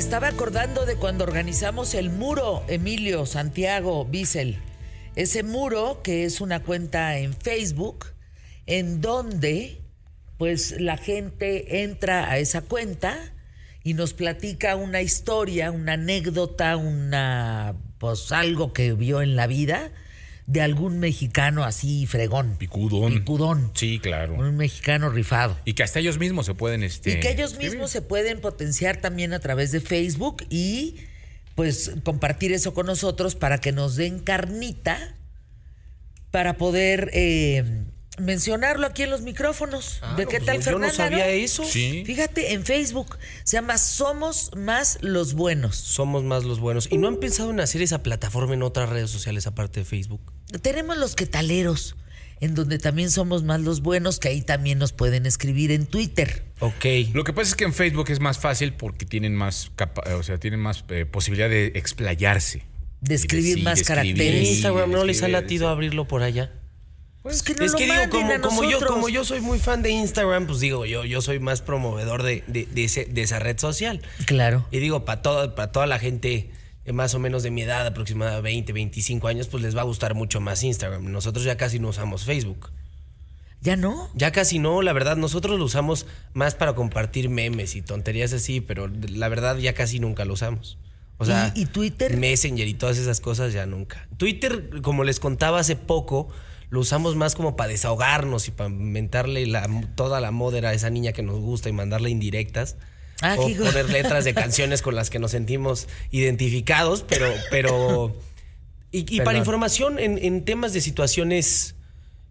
estaba acordando de cuando organizamos el muro, Emilio, Santiago, Bissell. Ese muro que es una cuenta en Facebook en donde pues la gente entra a esa cuenta y nos platica una historia, una anécdota, una pues algo que vio en la vida de algún mexicano así fregón. Picudón. Picudón. Sí, claro. Un mexicano rifado. Y que hasta ellos mismos se pueden este Y que ellos mismos se pueden potenciar también a través de Facebook y pues compartir eso con nosotros para que nos den carnita para poder eh, mencionarlo aquí en los micrófonos. Ah, ¿De qué pues tal, yo Fernanda? no sabía no? eso. Sí. Fíjate, en Facebook se llama Somos Más los Buenos. Somos más los buenos. ¿Y no han pensado en hacer esa plataforma en otras redes sociales aparte de Facebook? Tenemos los quetaleros, en donde también somos más los buenos, que ahí también nos pueden escribir en Twitter. Ok. Lo que pasa es que en Facebook es más fácil porque tienen más capa- o sea, tienen más eh, posibilidad de explayarse. De escribir sí, más de escribir, ¿En caracteres. y Instagram no les ha latido abrirlo por allá? Pues que no es lo que digo, como, como yo, como yo soy muy fan de Instagram, pues digo, yo, yo soy más promovedor de, de- de ese- de esa red social. Claro. Y digo, para toda, para toda la gente más o menos de mi edad, aproximadamente 20, 25 años, pues les va a gustar mucho más Instagram. Nosotros ya casi no usamos Facebook. ¿Ya no? Ya casi no, la verdad, nosotros lo usamos más para compartir memes y tonterías así, pero la verdad ya casi nunca lo usamos. O sea, ¿Y- y Twitter? Messenger y todas esas cosas ya nunca. Twitter, como les contaba hace poco, lo usamos más como para desahogarnos y para inventarle la, toda la modera a esa niña que nos gusta y mandarle indirectas. Ah, o poner letras de canciones con las que nos sentimos identificados, pero... pero y, y para información en, en temas de situaciones,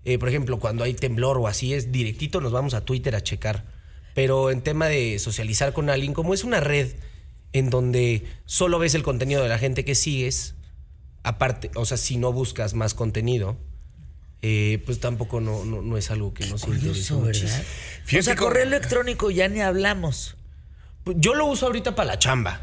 eh, por ejemplo, cuando hay temblor o así, es directito, nos vamos a Twitter a checar. Pero en tema de socializar con alguien, como es una red en donde solo ves el contenido de la gente que sigues, aparte, o sea, si no buscas más contenido, eh, pues tampoco no, no, no es algo que nos interese. Fíjate o sea, correo electrónico ya ni hablamos. Pues Yo lo uso ahorita para la chamba,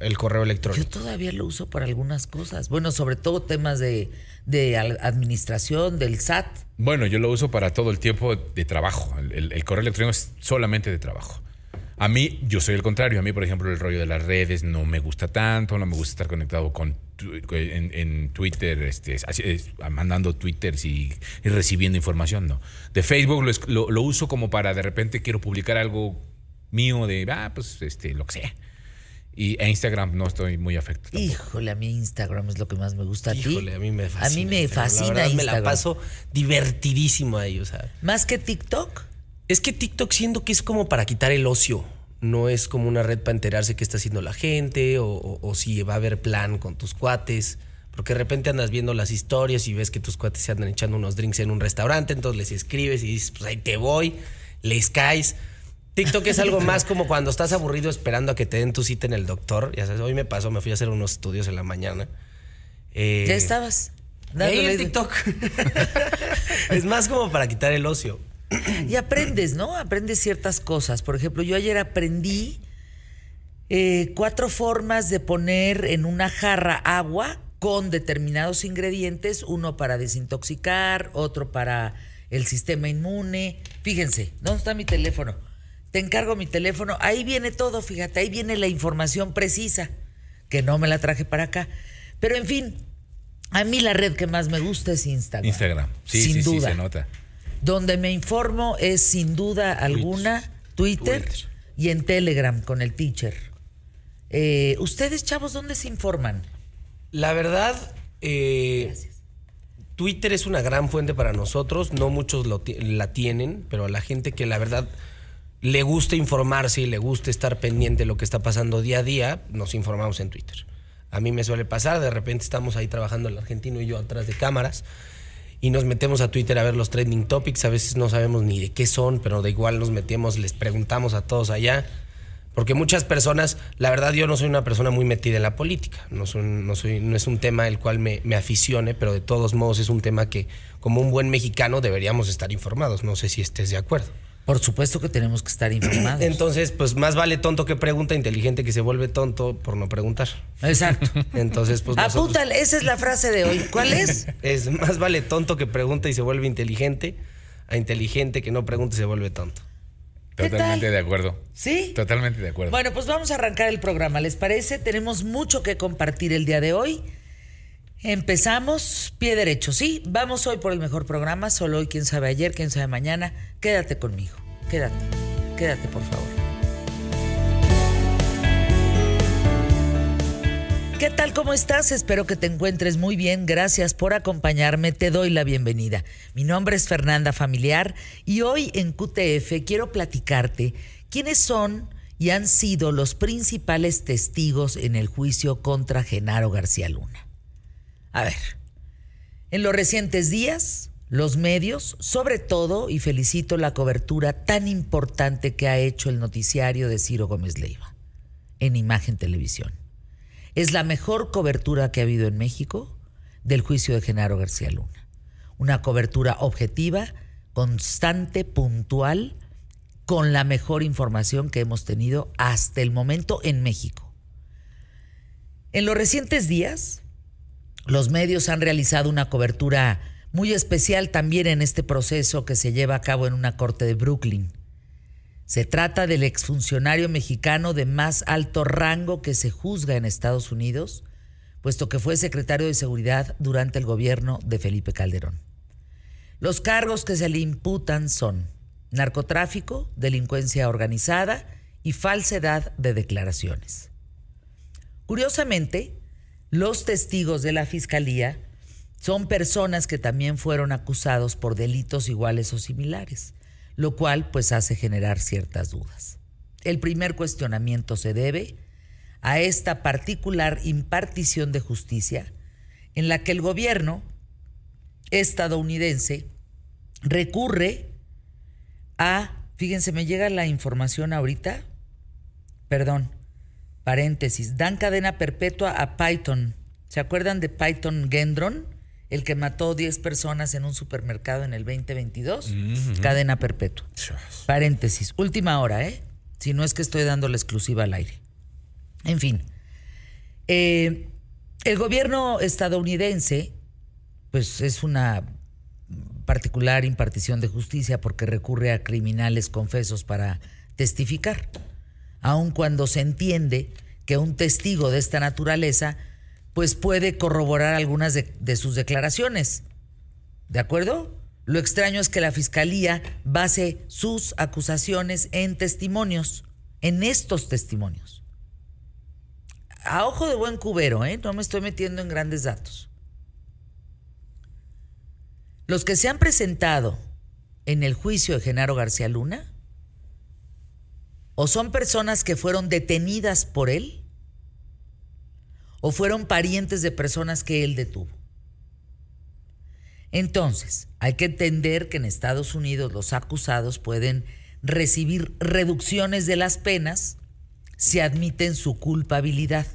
el correo Yo electrónico. todavía lo uso para algunas cosas. Bueno, sobre todo temas de, de administración, del SAT. Bueno, yo lo uso para todo el tiempo de trabajo. El, el- el correo electrónico es solamente de trabajo. A mí, yo soy el contrario. A mí, por ejemplo, el rollo de las redes no me gusta tanto. No me gusta estar conectado con en, en Twitter, este, mandando twitters y, y recibiendo información. No. De Facebook lo, es- lo- lo uso como para de repente quiero publicar algo mío de, ah, pues, este, lo que sea. Y a Instagram no estoy muy afecto. tampoco. Híjole, a mí Instagram es lo que más me gusta a ti. Híjole, a mí me fascina. A mí me Instagram. fascina La verdad, me la paso divertidísimo ahí, o sea. Más que TikTok. Es que TikTok siento que es como para quitar el ocio. No es como una red para enterarse qué está haciendo la gente o, o- o si va a haber plan con tus cuates. Porque de repente andas viendo las historias y ves que tus cuates se andan echando unos drinks en un restaurante, entonces les escribes y dices, pues ahí te voy, les caes. TikTok es algo más como cuando estás aburrido esperando a que te den tu cita en el doctor. Ya sabes, hoy me pasó, me fui a hacer unos estudios en la mañana. Eh, Ya estabas. ahí en TikTok. es más como para quitar el ocio. Y aprendes, ¿no? Aprendes ciertas cosas. Por ejemplo, yo ayer aprendí eh, cuatro formas de poner en una jarra agua con determinados ingredientes, uno para desintoxicar, otro para el sistema inmune. Fíjense, ¿dónde está mi teléfono? Te encargo mi teléfono. Ahí viene todo, fíjate, ahí viene la información precisa, que no me la traje para acá. Pero en fin, a mí la red que más me gusta es Instagram. Instagram. Sí, Sin sí, sí, duda. se nota. Donde me informo es sin duda alguna Twitter, Twitter. y en Telegram con el teacher. Eh, Ustedes, chavos, ¿dónde se informan? La verdad, eh. Twitter es una gran fuente para nosotros. No muchos lo la tienen, pero a la gente que la verdad le gusta informarse y le gusta estar pendiente de lo que está pasando día a día, nos informamos en Twitter. A mí me suele pasar, de repente estamos ahí trabajando el argentino y yo atrás de cámaras y nos metemos a Twitter a ver los trending topics. A veces no sabemos ni de qué son, pero da igual nos metemos, les preguntamos a todos allá. Porque muchas personas, la verdad yo no soy una persona muy metida en la política, no, soy, no, soy, no es un tema el cual me, me aficione, pero de todos modos es un tema que como un buen mexicano deberíamos estar informados, no sé si estés de acuerdo. Por supuesto que tenemos que estar informados. Entonces, pues más vale tonto que pregunta, inteligente que se vuelve tonto por no preguntar. Exacto. Entonces, pues nosotros- Apúntale, esa es la frase de hoy. ¿Cuál es? es más vale tonto que pregunta y se vuelve inteligente, a inteligente que no pregunta y se vuelve tonto. ¿Qué Totalmente tal? de acuerdo. ¿Sí? Totalmente de acuerdo. Bueno, pues vamos a arrancar el programa, ¿les parece? Tenemos mucho que compartir el día de hoy. Empezamos pie derecho, ¿sí? Vamos hoy por el mejor programa, solo hoy, quién sabe ayer, quién sabe mañana. Quédate conmigo, quédate, quédate por favor. ¿Qué tal? ¿Cómo estás? Espero que te encuentres muy bien. Gracias por acompañarme. Te doy la bienvenida. Mi nombre es Fernanda Familiar y hoy en QTF quiero platicarte quiénes son y han sido los principales testigos en el juicio contra Genaro García Luna. A ver, en los recientes días, los medios, sobre todo, y felicito la cobertura tan importante que ha hecho el noticiario de Ciro Gómez Leiva en Imagen Televisión. Es la mejor cobertura que ha habido en México del juicio de Genaro García Luna. Una cobertura objetiva, constante, puntual, con la mejor información que hemos tenido hasta el momento en México. En los recientes días, los medios han realizado una cobertura muy especial también en este proceso que se lleva a cabo en una corte de Brooklyn. Se trata del exfuncionario mexicano de más alto rango que se juzga en Estados Unidos, puesto que fue secretario de Seguridad durante el gobierno de Felipe Calderón. Los cargos que se le imputan son narcotráfico, delincuencia organizada y falsedad de declaraciones. Curiosamente, los testigos de la Fiscalía son personas que también fueron acusados por delitos iguales o similares lo cual pues hace generar ciertas dudas. El primer cuestionamiento se debe a esta particular impartición de justicia en la que el gobierno estadounidense recurre a, fíjense, me llega la información ahorita, perdón, paréntesis, dan cadena perpetua a Python. ¿Se acuerdan de Python Gendron? el que mató 10 personas en un supermercado en el 2022, cadena perpetua. Paréntesis, última hora, ¿eh? Si no es que estoy dando la exclusiva al aire. En fin, eh, el gobierno estadounidense, pues es una particular impartición de justicia porque recurre a criminales confesos para testificar, aun cuando se entiende que un testigo de esta naturaleza pues puede corroborar algunas de, de, sus declaraciones. ¿De acuerdo? Lo extraño es que la fiscalía base sus acusaciones en testimonios, en estos testimonios. A ojo de buen cubero, ¿eh? No me estoy metiendo en grandes datos. Los que se han presentado en el juicio de Genaro García Luna o son personas que fueron detenidas por él o fueron parientes de personas que él detuvo. Entonces, hay que entender que en Estados Unidos los acusados pueden recibir reducciones de las penas si admiten su culpabilidad.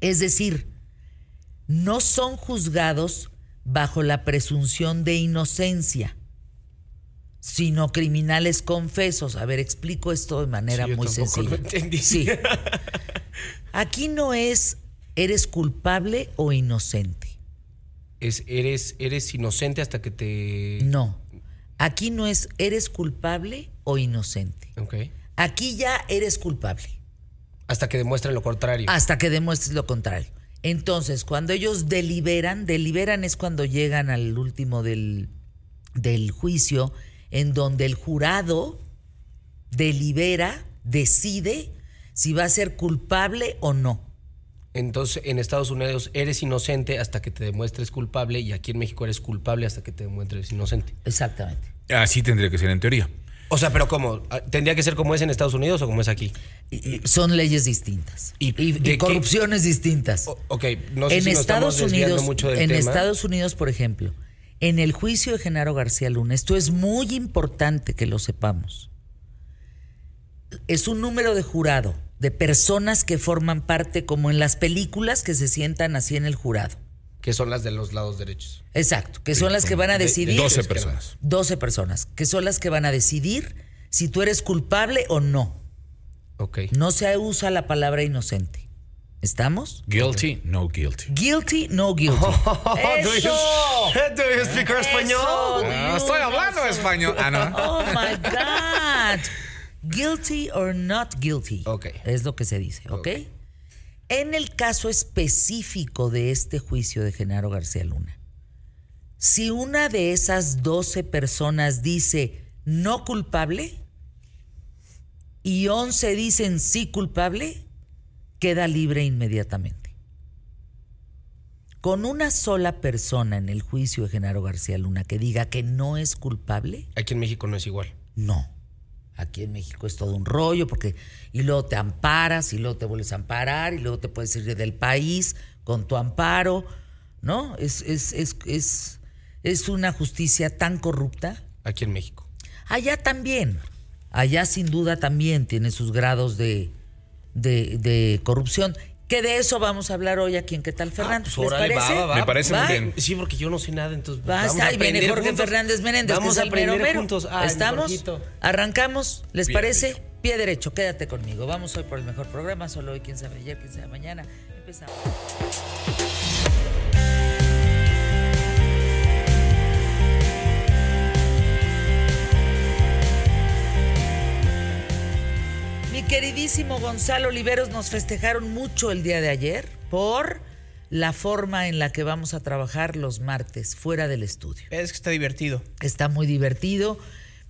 Es decir, no son juzgados bajo la presunción de inocencia, sino criminales confesos. A ver, explico esto de manera Sí, yo muy sencilla. lo entendí. Sí. Aquí no es eres culpable o inocente. Es, eres, eres inocente hasta que te. No. Aquí no es eres culpable o inocente. Ok. Aquí ya eres culpable Hasta que demuestren lo contrario. hasta que demuestres lo contrario. Entonces, cuando ellos deliberan, deliberan es cuando llegan al último del, del juicio, en donde el jurado delibera, decide si va a ser culpable o no. Entonces, en Estados Unidos eres inocente hasta que te demuestres culpable y aquí en México eres culpable hasta que te demuestres inocente. Exactamente. Así tendría que ser en teoría. O sea, pero ¿cómo? ¿Tendría que ser como es en Estados Unidos o como es aquí? Y- y son leyes distintas. ¿Y Y, y de qué? corrupciones distintas. O- ok, no sé en si nos Estados estamos desviando Unidos, mucho del en tema. Estados Unidos, por ejemplo, en el juicio de Genaro García Luna, esto es muy importante que lo sepamos. Es un número de jurado, de personas que forman parte, como en las películas, que se sientan así en el jurado. Que son las de los lados derechos. Exacto, que son las que van a de- de decidir. 12 izquierda. personas. 12 personas, que son las que van a decidir si tú eres culpable o no. Ok. No se usa la palabra inocente. ¿Estamos? Guilty, no guilty. Guilty, no guilty. ¡Eso! ¿Do you speak Eso, español? do Ah, estoy hablando español. Ah, no. Oh my God. Guilty or not guilty. Ok. Es lo que se dice, ¿ok? En el caso específico de este juicio de Genaro García Luna, si una de esas 12 personas dice no culpable y 11 dicen sí culpable, queda libre inmediatamente. Con una sola persona en el juicio de Genaro García Luna que diga que no es culpable, Aquí en México no es igual. no. Aquí en México es todo un rollo porque y luego te amparas y luego te vuelves a amparar y luego te puedes ir del país con tu amparo, ¿no? Es, es, es, es, es una justicia tan corrupta. Aquí en México. Allá también, allá sin duda también tiene sus grados de, de, de corrupción. Que de eso vamos a hablar hoy aquí en ¿Qué tal Fernández? pues ¿Les órale, parece? va, va, va. Me parece muy bien. Sí, porque yo no sé nada, entonces. Va, vamos está, a ahí viene aprender Jorge juntos. Fernández Menéndez, Vamos que a es el mero aprender mero. juntos. Ay, ¿Estamos? ¿Arrancamos? ¿Les Pie parece? derecho. Pie derecho, quédate conmigo. Vamos hoy por el mejor programa, solo hoy, quién sabe ayer, quién sabe mañana. Empezamos. Queridísimo Gonzalo Oliveros, nos festejaron mucho el día de ayer por la forma en la que vamos a trabajar los martes fuera del estudio. Es que está divertido. Está muy divertido.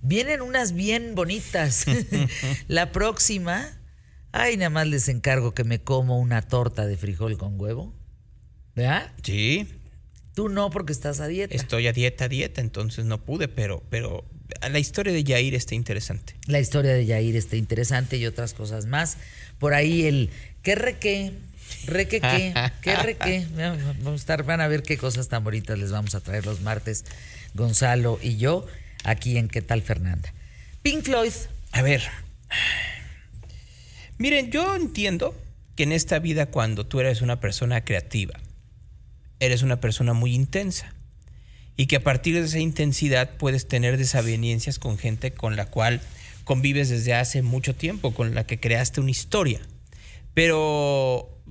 Vienen unas bien bonitas. la próxima, ay, nada más les encargo que me como una torta de frijol con huevo. ¿Verdad? Sí, Tú no, porque estás a dieta. estoy a dieta, a dieta, entonces no pude, pero, pero la historia de Yair está interesante. La historia de Yair está interesante y otras cosas más. Por ahí el qué re qué, re que qué, qué re qué. Vamos a estar, van a ver qué cosas tan bonitas les vamos a traer los martes, Gonzalo y yo, aquí en ¿Qué tal Fernanda? Pink Floyd, A ver, miren, yo entiendo que en esta vida cuando tú eres una persona creativa, eres una persona muy intensa y que a partir de esa intensidad puedes tener desavenencias con gente con la cual convives desde hace mucho tiempo, con la que creaste una historia. Pero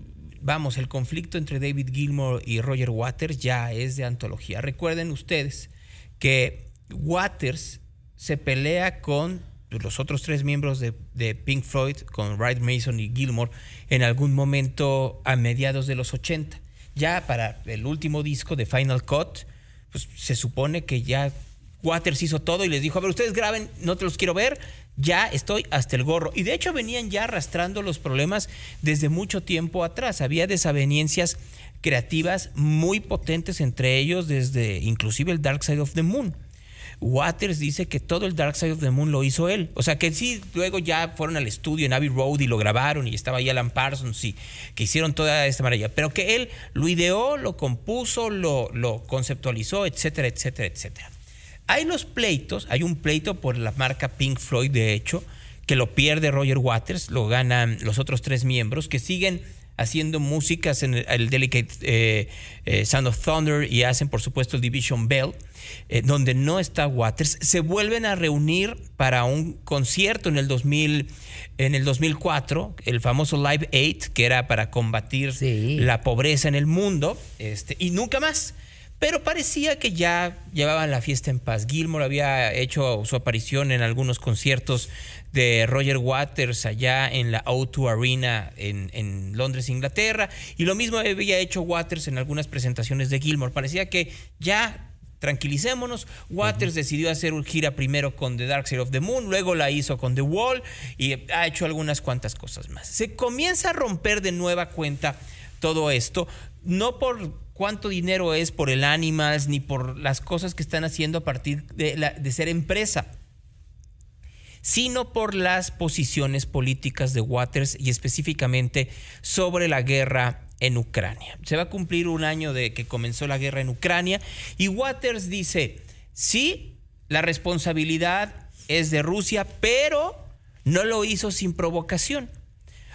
vamos, el conflicto entre David Gilmour y Roger Waters ya es de antología. Recuerden ustedes que Waters se pelea con los otros tres miembros de, Pink Floyd, con Wright Mason y Gilmour, en algún momento a mediados de los 80. Ya para el último disco de Final Cut, pues se supone que ya Waters hizo todo y les dijo, a ver, ustedes graben, no te los quiero ver, ya estoy hasta el gorro. Y de hecho venían ya arrastrando los problemas desde mucho tiempo atrás. Había desavenencias creativas muy potentes entre ellos desde inclusive el Dark Side of the Moon. Waters dice que todo el Dark Side of the Moon lo hizo él. O sea que sí, luego ya fueron al estudio en Abbey Road y lo grabaron y estaba ahí Alan Parsons y que hicieron toda esta maravilla. Pero que él lo ideó, lo compuso, lo, lo conceptualizó, etcétera, etcétera, etcétera. Hay los pleitos, hay un pleito por la marca Pink Floyd, de hecho, que lo pierde Roger Waters, lo ganan los otros tres miembros que siguen haciendo músicas en el, el Delicate eh, eh, Sound of Thunder y hacen por supuesto el Division Bell, eh, donde no está Waters, se vuelven a reunir para un concierto en el 2000, en el 2004, el famoso Live 8, que era para combatir Sí. la pobreza en el mundo, este, y nunca más. Pero parecía que ya llevaban la fiesta en paz. Gilmour había hecho su aparición en algunos conciertos de Roger Waters allá en la O2 Arena en, en Londres, Inglaterra. Y lo mismo había hecho Waters en algunas presentaciones de Gilmour. Parecía que ya tranquilicémonos. Waters decidió hacer una gira primero con The Dark Side of the Moon, luego la hizo con The Wall y ha hecho algunas cuantas cosas más. Se comienza a romper de nueva cuenta todo esto, no por cuánto dinero es por el Animals, ni por las cosas que están haciendo a partir de, ser empresa, sino por las posiciones políticas de Waters y específicamente sobre la guerra en Ucrania. Se va a cumplir un año de que comenzó la guerra en Ucrania y Waters dice, sí, la responsabilidad es de Rusia, pero no lo hizo sin provocación.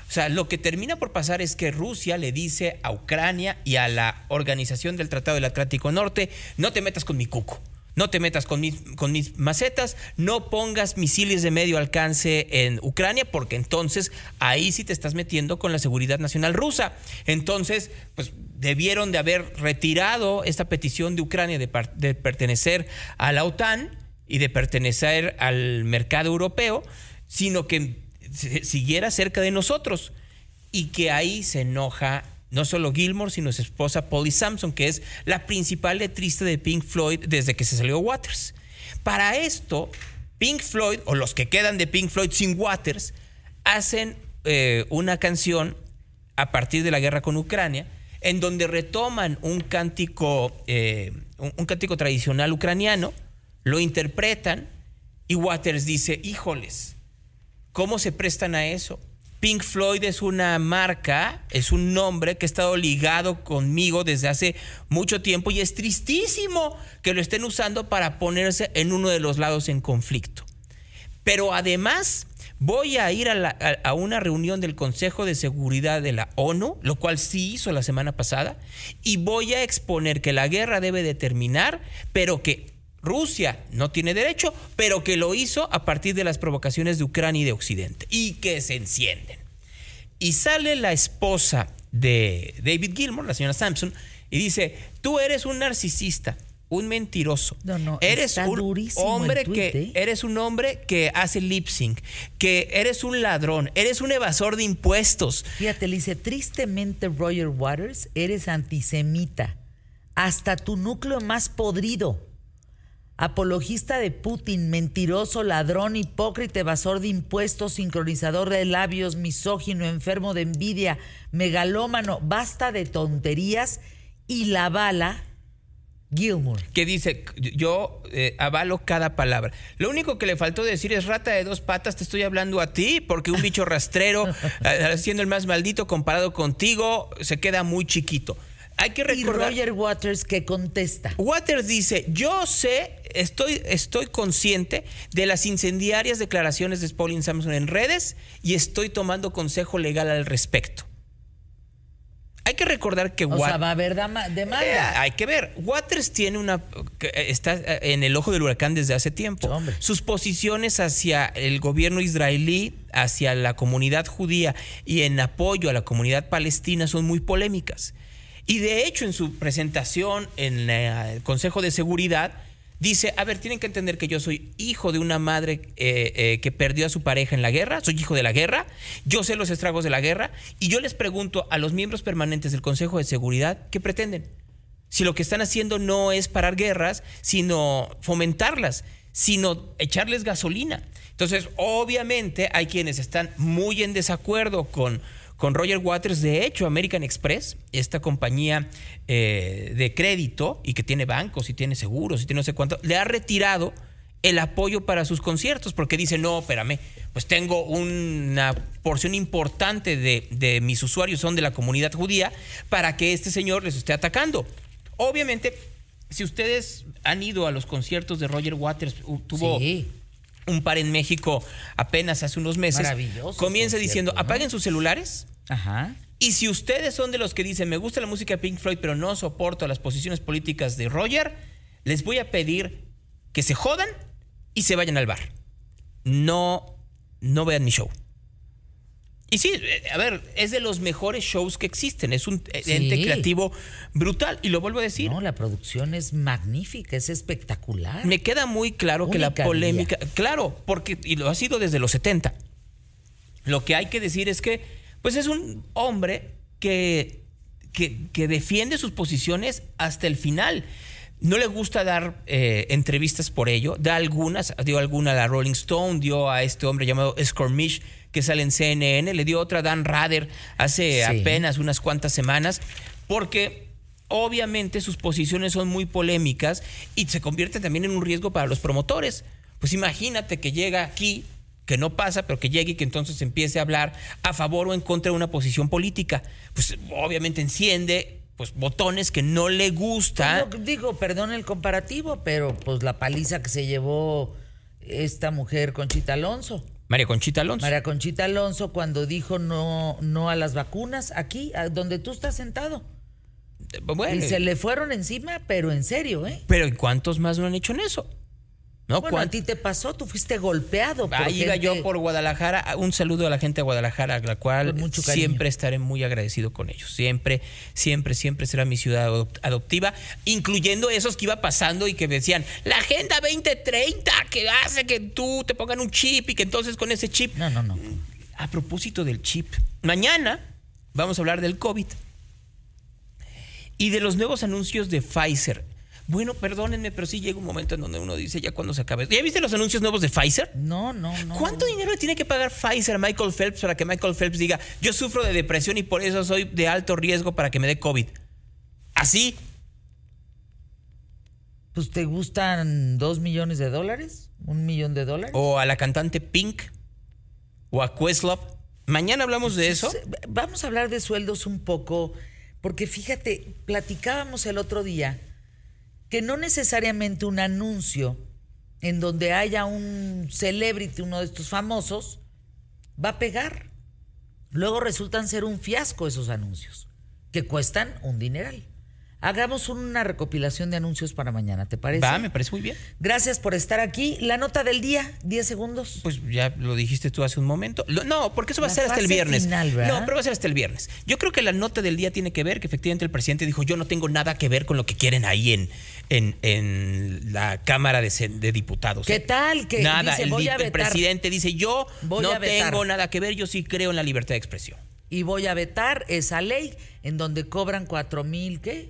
O sea, lo que termina por pasar es que Rusia le dice a Ucrania y a la Organización del Tratado del Atlántico Norte, no te metas con mi cuco, no te metas con mis, macetas, no pongas misiles de medio alcance en Ucrania, porque entonces ahí sí te estás metiendo con la seguridad nacional rusa. Entonces, pues debieron de haber retirado esta petición de Ucrania de, pertenecer a la OTAN y de pertenecer al mercado europeo sino que siguiera cerca de nosotros. Y que ahí se enoja no solo Gilmore, sino su esposa Polly Sampson, que es la principal letrista de Pink Floyd desde que se salió Waters. Para esto, Pink Floyd, o los que quedan de Pink Floyd sin Waters, hacen eh, una canción a partir de la guerra con Ucrania, en donde retoman un cántico, eh, un cántico tradicional ucraniano, lo interpretan y Waters dice, híjoles, ¿cómo se prestan a eso? Pink Floyd es una marca, es un nombre que ha estado ligado conmigo desde hace mucho tiempo y es tristísimo que lo estén usando para ponerse en uno de los lados en conflicto. Pero además voy a ir a, una reunión del Consejo de Seguridad de la ONU, lo cual sí hizo la semana pasada, y voy a exponer que la guerra debe de terminar, pero que Rusia no tiene derecho, pero que lo hizo a partir de las provocaciones de Ucrania y de Occidente, y que se encienden. Y sale la esposa de David Gilmour, la señora Sampson, y dice, tú eres un narcisista, un mentiroso. No, no, eres un hombre que ¿eh? eres un hombre que hace lip sync, que eres un ladrón, eres un evasor de impuestos. Fíjate, le dice, tristemente Roger Waters, eres antisemita. Hasta tu núcleo más podrido. Apologista de Putin, mentiroso, ladrón, hipócrita, evasor de impuestos, sincronizador de labios, misógino, enfermo de envidia, megalómano, basta de tonterías y la bala Gilmour. que dice, yo eh, avalo cada palabra. Lo único que le faltó decir es rata de dos patas, te estoy hablando a ti, porque un bicho rastrero, eh, siendo el más maldito comparado contigo, se queda muy chiquito. Hay que Y recordar... Roger Waters que contesta. Waters dice, yo sé, estoy, estoy consciente de las incendiarias declaraciones de Pauline Samson en redes y estoy tomando consejo legal al respecto. Hay que recordar que O Wat- sea, va a haber dama- Eh, demanda. hay que ver. Waters tiene una. que está en el ojo del huracán desde hace tiempo. Hombre. Sus posiciones hacia el gobierno israelí, hacia la comunidad judía y en apoyo a la comunidad palestina son muy polémicas. Y de hecho, en su presentación en la- el Consejo de Seguridad, dice: A ver, tienen que entender que yo soy hijo de una madre eh, eh, que perdió a su pareja en la guerra, soy hijo de la guerra, yo sé los estragos de la guerra, y yo les pregunto a los miembros permanentes del Consejo de Seguridad qué pretenden si lo que están haciendo no es parar guerras, sino fomentarlas, sino echarles gasolina. Entonces, obviamente hay quienes están muy en desacuerdo con, con Roger Waters. De hecho, American Express, esta compañía eh, de crédito y que tiene bancos y tiene seguros y tiene no sé cuánto, le ha retirado el apoyo para sus conciertos porque dice, no, espérame, pues tengo una porción importante de, de mis usuarios son de la comunidad judía para que este señor les esté atacando. Obviamente, si ustedes han ido a los conciertos de Roger Waters, tuvo Sí. Un par en México apenas hace unos meses, Maravilloso comienza diciendo, ¿no? apaguen sus celulares, Ajá. y si ustedes son de los que dicen, me gusta la música de Pink Floyd, pero no soporto las posiciones políticas de Roger, les voy a pedir que se jodan y se vayan al bar. No, no vean mi show. Y sí, eh, a ver, es de los mejores shows que existen. Es un Sí. ente creativo brutal. Y lo vuelvo a decir. No, la producción es magnífica, es espectacular. Me queda muy claro que la polémica, claro, porque y lo ha sido desde los 70. Lo que hay que decir es que pues es un hombre que, que, que defiende sus posiciones hasta el final. No le gusta dar eh, entrevistas por ello, da algunas, dio alguna a la Rolling Stone, dio a este hombre llamado Scormish que sale en CNN, le dio otra a Dan Rather hace Sí. apenas unas cuantas semanas, porque obviamente sus posiciones son muy polémicas y se convierten también en un riesgo para los promotores. Pues imagínate que llega aquí, que no pasa, pero que llegue y que entonces empiece a hablar a favor o en contra de una posición política. Pues obviamente enciende pues botones que no le gustan. No, digo, perdón el comparativo, pero pues la paliza que se llevó esta mujer Conchita Alonso. María Conchita Alonso. María Conchita Alonso cuando dijo no, no a las vacunas, aquí, a donde tú estás sentado. Bueno, Y se le fueron encima, pero en serio, ¿eh? pero ¿y cuántos más no han hecho en eso? ¿No? Bueno, a ¿Cuán- ti te pasó, tú fuiste golpeado. por Ahí iba yo por Guadalajara. Un saludo a la gente de Guadalajara, a la cual mucho siempre estaré muy agradecido con ellos. Siempre, siempre, siempre será mi ciudad adop- adoptiva, incluyendo esos que iba pasando y que decían, la Agenda 2030, que hace que tú te pongan un chip y que entonces con ese chip... No, no, no. A propósito del chip, mañana vamos a hablar del COVID y de los nuevos anuncios de Pfizer. Bueno, perdónenme, pero sí llega un momento en donde uno dice ya cuando se acabe. ¿Ya viste los anuncios nuevos de Pfizer? No, no, no. ¿Cuánto dinero le tiene que pagar Pfizer a Michael Phelps para que Michael Phelps diga, yo sufro de depresión y por eso soy de alto riesgo para que me dé COVID? Así, Pues te gustan dos millones de dólares, un millón de dólares. o a la cantante Pink, o a Questlove. Mañana hablamos de eso. Vamos a hablar de sueldos un poco, porque fíjate, platicábamos el otro día que no necesariamente un anuncio en donde haya un celebrity, uno de estos famosos, va a pegar. Luego resultan ser un fiasco esos anuncios, que cuestan un dineral. Hagamos una recopilación de anuncios para mañana, ¿te parece? Va, me parece muy bien. Gracias por estar aquí. La nota del día, 10 segundos. Pues ya lo dijiste tú hace un momento. Lo- no, porque eso va a ser hasta el viernes. no, pero va a ser hasta el viernes. Yo creo que la nota del día tiene que ver que efectivamente el presidente dijo, yo no tengo nada que ver con lo que quieren ahí en, en, en la Cámara de, de Diputados. ¿Qué ¿eh? tal? Que nada, dice, el, voy a el presidente dice, yo Voy no tengo nada que ver, yo sí creo en la libertad de expresión. y voy a vetar esa ley en donde cobran cuatro mil, ¿qué?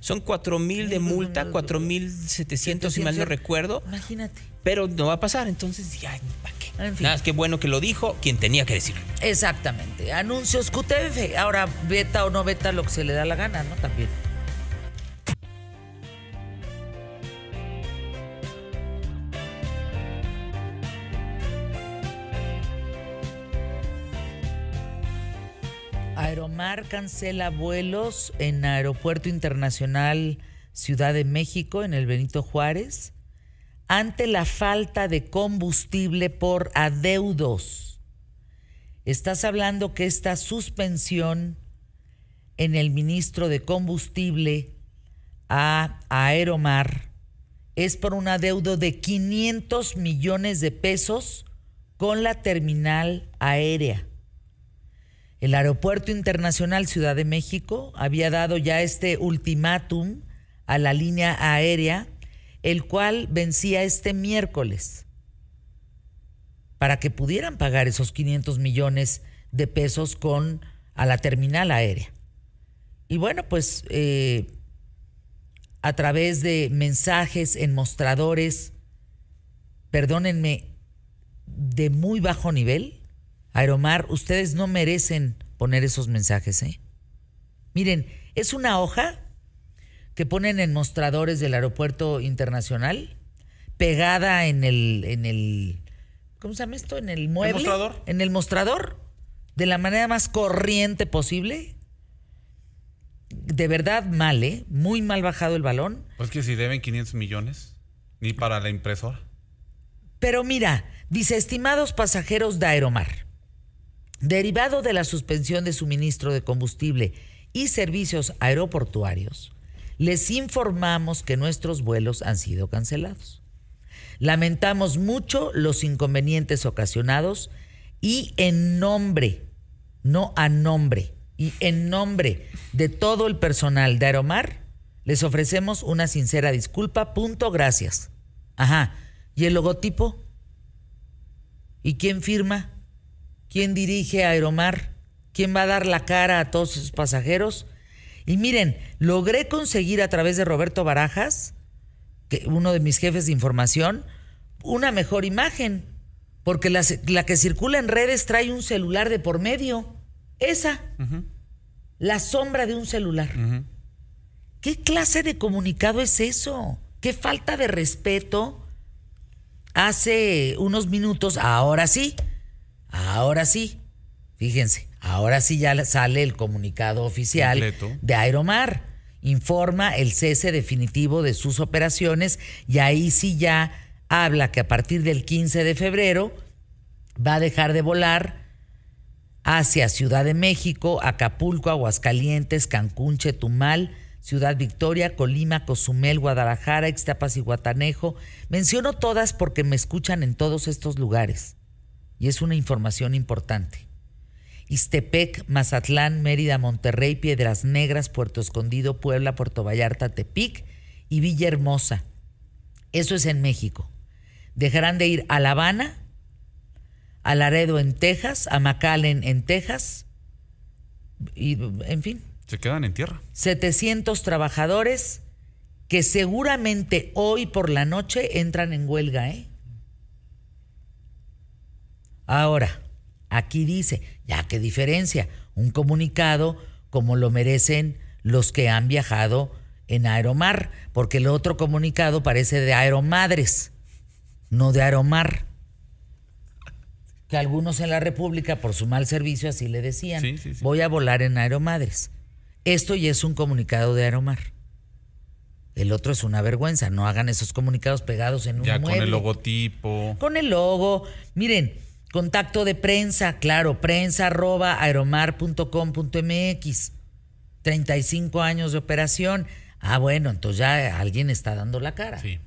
Son cuatro mil de multa, cuatro mil setecientos si mal no recuerdo, Imagínate. pero no va a pasar, entonces ya, ¿para qué? En fin. Nada, es que bueno que lo dijo quien tenía que decirlo. Exactamente. Anuncios QTF. Ahora, veta o no veta lo que se le da la gana, ¿no? También. Aeromar cancela vuelos en Aeropuerto Internacional Ciudad de México, en el Benito Juárez, ante la falta de combustible por adeudos. Estás hablando que esta suspensión en el ministro de Combustible a Aeromar es por un adeudo de 500 millones de pesos con la terminal aérea. El Aeropuerto Internacional Ciudad de México había dado ya este ultimátum a la línea aérea, el cual vencía este miércoles, para que pudieran pagar esos 500 millones de pesos con a la terminal aérea. Y bueno, pues eh, a través de mensajes en mostradores, perdónenme, de muy bajo nivel, Aeromar, ustedes no merecen poner esos mensajes, ¿eh? Miren, es una hoja que ponen en mostradores del aeropuerto internacional, pegada en el, en el, ¿cómo se llama esto? En el mueble. mostrador? En el mostrador, de la manera más corriente posible. De verdad mal, ¿eh? Muy mal bajado el balón. Pues que si deben 500 millones, ni para la impresora. Pero mira, dice, estimados pasajeros de Aeromar, derivado de la suspensión de suministro de combustible y servicios aeroportuarios, les informamos que nuestros vuelos han sido cancelados. Lamentamos mucho los inconvenientes ocasionados y en nombre, no a nombre, y en nombre de todo el personal de Aeromar, les ofrecemos una sincera disculpa. Punto, gracias. Ajá. ¿Y el logotipo? ¿Y quién firma? ¿Quién dirige a Aeromar? ¿Quién va a dar la cara a todos sus pasajeros? Y miren, logré conseguir a través de Roberto Barajas, que uno de mis jefes de información, una mejor imagen. Porque la, la que circula en redes trae un celular de por medio. Esa. La sombra de un celular. ¿Qué clase de comunicado es eso? ¿Qué falta de respeto? Hace unos minutos, ahora sí, ahora sí, fíjense, ahora sí ya sale el comunicado oficial Completo. de Aeromar. Informa el cese definitivo de sus operaciones y ahí sí ya habla que a partir del 15 de febrero va a dejar de volar hacia Ciudad de México, Acapulco, Aguascalientes, Cancún, Chetumal, Ciudad Victoria, Colima, Cozumel, Guadalajara, Ixtapas y Guatanejo. Menciono todas porque me escuchan en todos estos lugares. Y es una información importante. Istepec, Mazatlán, Mérida, Monterrey, Piedras Negras, Puerto Escondido, Puebla, Puerto Vallarta, Tepic y Villahermosa. Eso es en México. Dejarán de ir a La Habana, a Laredo en Texas, a McAllen en Texas, y en fin, Se quedan en tierra. 700 trabajadores que seguramente hoy por la noche entran en huelga, ¿eh? Ahora, aquí dice, ya qué diferencia, un comunicado como lo merecen los que han viajado en Aeromar, porque el otro comunicado parece de Aeromadres, no de Aeromar. Que algunos en la República, por su mal servicio, así le decían, Sí, sí, sí. voy a volar en Aeromadres. Esto ya es un comunicado de Aeromar. El otro es una vergüenza. No hagan esos comunicados pegados en un Ya con el logotipo. Con el logo. Miren, contacto de prensa, claro, prensa arroba aeromar.com.mx. 35 años de operación. Ah, bueno, entonces ya alguien está dando la cara. Sí.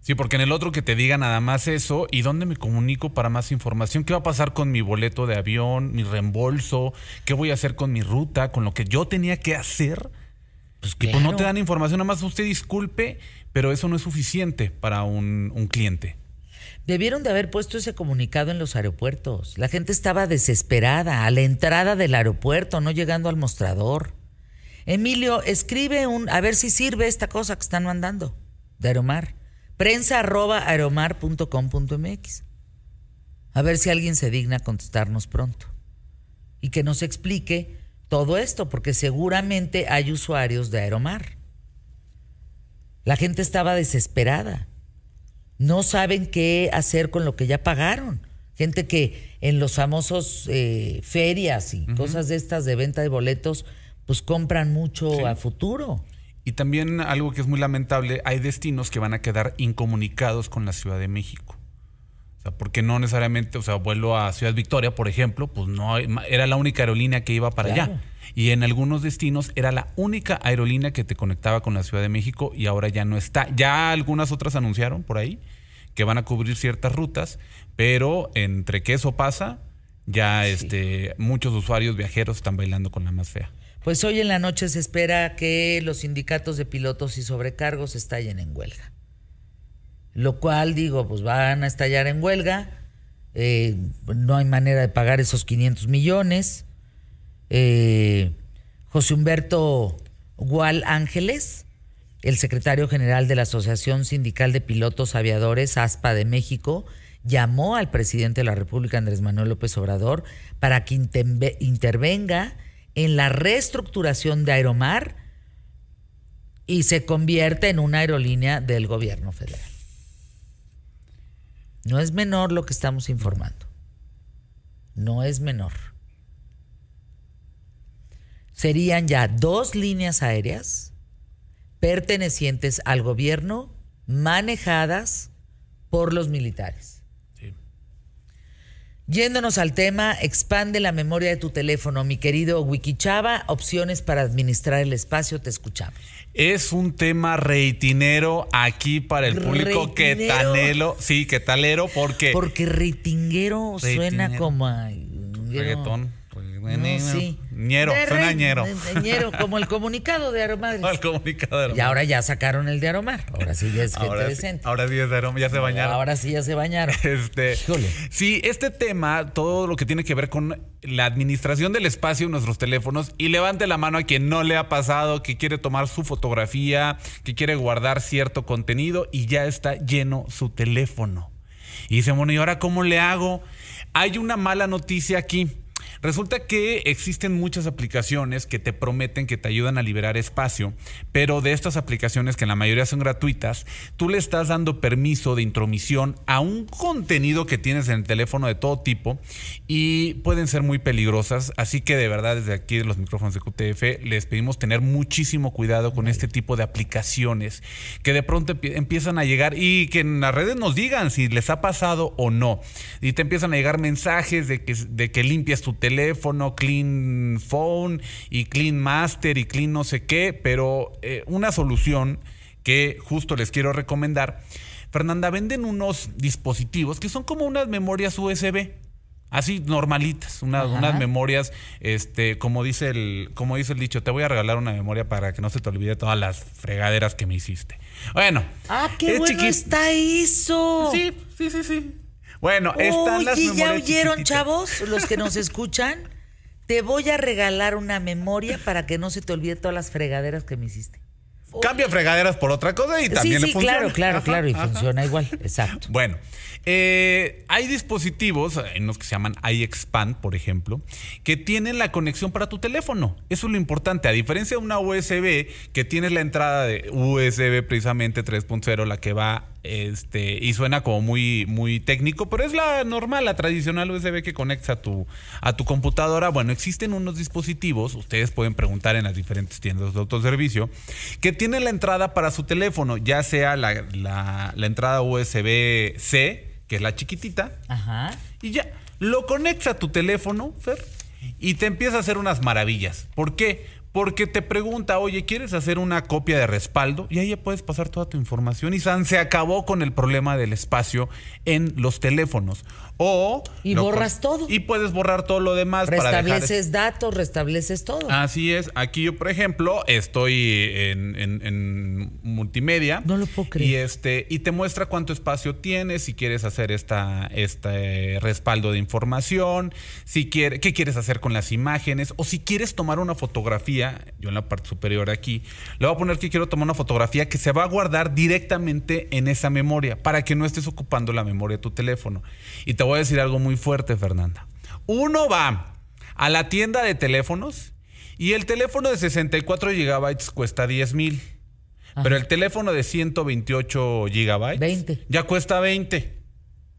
Sí, porque en el otro que te diga nada más eso, ¿y dónde me comunico para más información? ¿Qué va a pasar con mi boleto de avión, mi reembolso? ¿Qué voy a hacer con mi ruta, con lo que yo tenía que hacer? Pues, Y pues no claro. te dan información, nada más usted disculpe, pero eso no es suficiente para un, un cliente. Debieron de haber puesto ese comunicado en los aeropuertos. La gente estaba desesperada a la entrada del aeropuerto, no llegando al mostrador. Emilio, escribe un, a ver si sirve esta cosa que están mandando de Aeromar. Prensa arroba aeromar.com.mx. A ver si alguien se digna contestarnos pronto. Y que nos explique todo esto, porque seguramente hay usuarios de Aeromar. La gente estaba desesperada no saben qué hacer con lo que ya pagaron. Gente que en los famosos eh, ferias y cosas de estas de venta de boletos, pues compran mucho Sí. a futuro. Y también algo que es muy lamentable, hay destinos que van a quedar incomunicados con la Ciudad de México. O sea, porque no necesariamente, o sea, vuelo a Ciudad Victoria, por ejemplo, pues no era la única aerolínea que iba para Claro. allá. Y en algunos destinos era la única aerolínea que te conectaba con la Ciudad de México y ahora ya no está. Ya algunas otras anunciaron por ahí que van a cubrir ciertas rutas, pero entre que eso pasa, ya este, muchos usuarios viajeros están bailando con la más fea. Pues hoy en la noche se espera que los sindicatos de pilotos y sobrecargos estallen en huelga. Lo cual, digo, pues van a estallar en huelga. eh, no hay manera de pagar esos 500 millones. Eh, José Humberto Gual Ángeles, el secretario general de la Asociación Sindical de Pilotos Aviadores, ASPA de México, llamó al presidente de la República, Andrés Manuel López Obrador, para que intervenga en la reestructuración de Aeromar y se convierta en una aerolínea del gobierno federal. No es menor lo que estamos informando. No es menor. Serían ya dos líneas aéreas pertenecientes al gobierno manejadas por los militares. Sí. Yéndonos al tema, expande la memoria de tu teléfono, mi querido Wikichava, opciones para administrar el espacio, te escuchamos. Es un tema reitinero aquí para el público que tanelo, sí, que talero, porque Porque ritinguero suena como a reggaetón, No, sí. Ñero, De suena ñero. de- ñero, como el comunicado de Aeromadres. El comunicado de Y ahora ya sacaron el de Aromar. Ahora sí ya es gente ahora sí, ahora sí es de aroma, ya se bañaron. Ahora sí ya se bañaron. Este, Híjole. sí, este tema, todo lo que tiene que ver con la administración del espacio en nuestros teléfonos, y levante la mano a quien no le ha pasado, que quiere tomar su fotografía, que quiere guardar cierto contenido y ya está lleno su teléfono. Y dice, bueno, ¿y ahora cómo le hago? Hay una mala noticia aquí. Resulta que existen muchas aplicaciones que te prometen que te ayudan a liberar espacio, pero de estas aplicaciones, que en la mayoría son gratuitas, tú le estás dando permiso de intromisión a un contenido que tienes en el teléfono de todo tipo y pueden ser muy peligrosas. Así que de verdad, desde aquí de los micrófonos de QTF, les pedimos tener muchísimo cuidado con este tipo de aplicaciones que de pronto empie- empiezan a llegar y que en las redes nos digan si les ha pasado o no. Y te empiezan a llegar mensajes de que, de que limpias tu teléfono teléfono, Clean Phone y Clean Master y Clean no sé qué, pero eh, una solución que justo les quiero recomendar. Fernanda, venden unos dispositivos que son como unas memorias USB. Así normalitas, una- Ajá. unas memorias, este, como dice el, como dice el dicho, te voy a regalar una memoria para que no se te olvide todas las fregaderas que me hiciste. Bueno, Ah, qué es bueno está eso. Sí, sí, sí, sí. Bueno, están las Oye, ¿ya oyeron, chiquititas. chavos? Los que nos escuchan. Te voy a regalar una memoria para que no se te olvide todas las fregaderas que me hiciste. Cambia fregaderas por otra cosa y también sí, le funciona. claro, claro, Ajá, claro, y ajá. funciona igual, exacto. Bueno, eh, hay dispositivos, en los que se llaman iExpand, por ejemplo, que tienen la conexión para tu teléfono. Eso es lo importante. A diferencia de una USB, que tiene la entrada de USB precisamente 3.0, la que va este, y suena como muy, muy técnico, pero es la normal, la tradicional USB que conecta a tu, a tu computadora. Bueno, existen unos dispositivos, ustedes pueden preguntar en las diferentes tiendas de autoservicio, que tienen la entrada para su teléfono, ya sea la, la- la entrada USB-C, que es la chiquitita, Ajá. y ya, lo conectas a tu teléfono, Fer, y te empieza a hacer unas maravillas. ¿Por qué? Porque te pregunta, oye, ¿quieres hacer una copia de respaldo? Y ahí puedes pasar toda tu información y san, se acabó con el problema del espacio en los teléfonos. O... Y lo borras todo. Y puedes borrar todo lo demás para dejar... Restableces datos, restableces todo. Así es. Aquí yo, por ejemplo, estoy en, en- en multimedia. No lo puedo creer. Y este, y te muestra cuánto espacio tienes, si quieres hacer esta, este respaldo de información, si quiere, qué quieres hacer con las imágenes, o si quieres tomar una fotografía, yo en la parte superior aquí, le voy a poner que quiero tomar una fotografía que se va a guardar directamente en esa memoria, para que no estés ocupando la memoria de tu teléfono. Y te voy a decir algo muy fuerte, Fernanda. Uno va a la tienda de teléfonos y el teléfono de 64 gigabytes cuesta 10 mil. Pero el teléfono de 128 gigabytes 20. ya cuesta 20.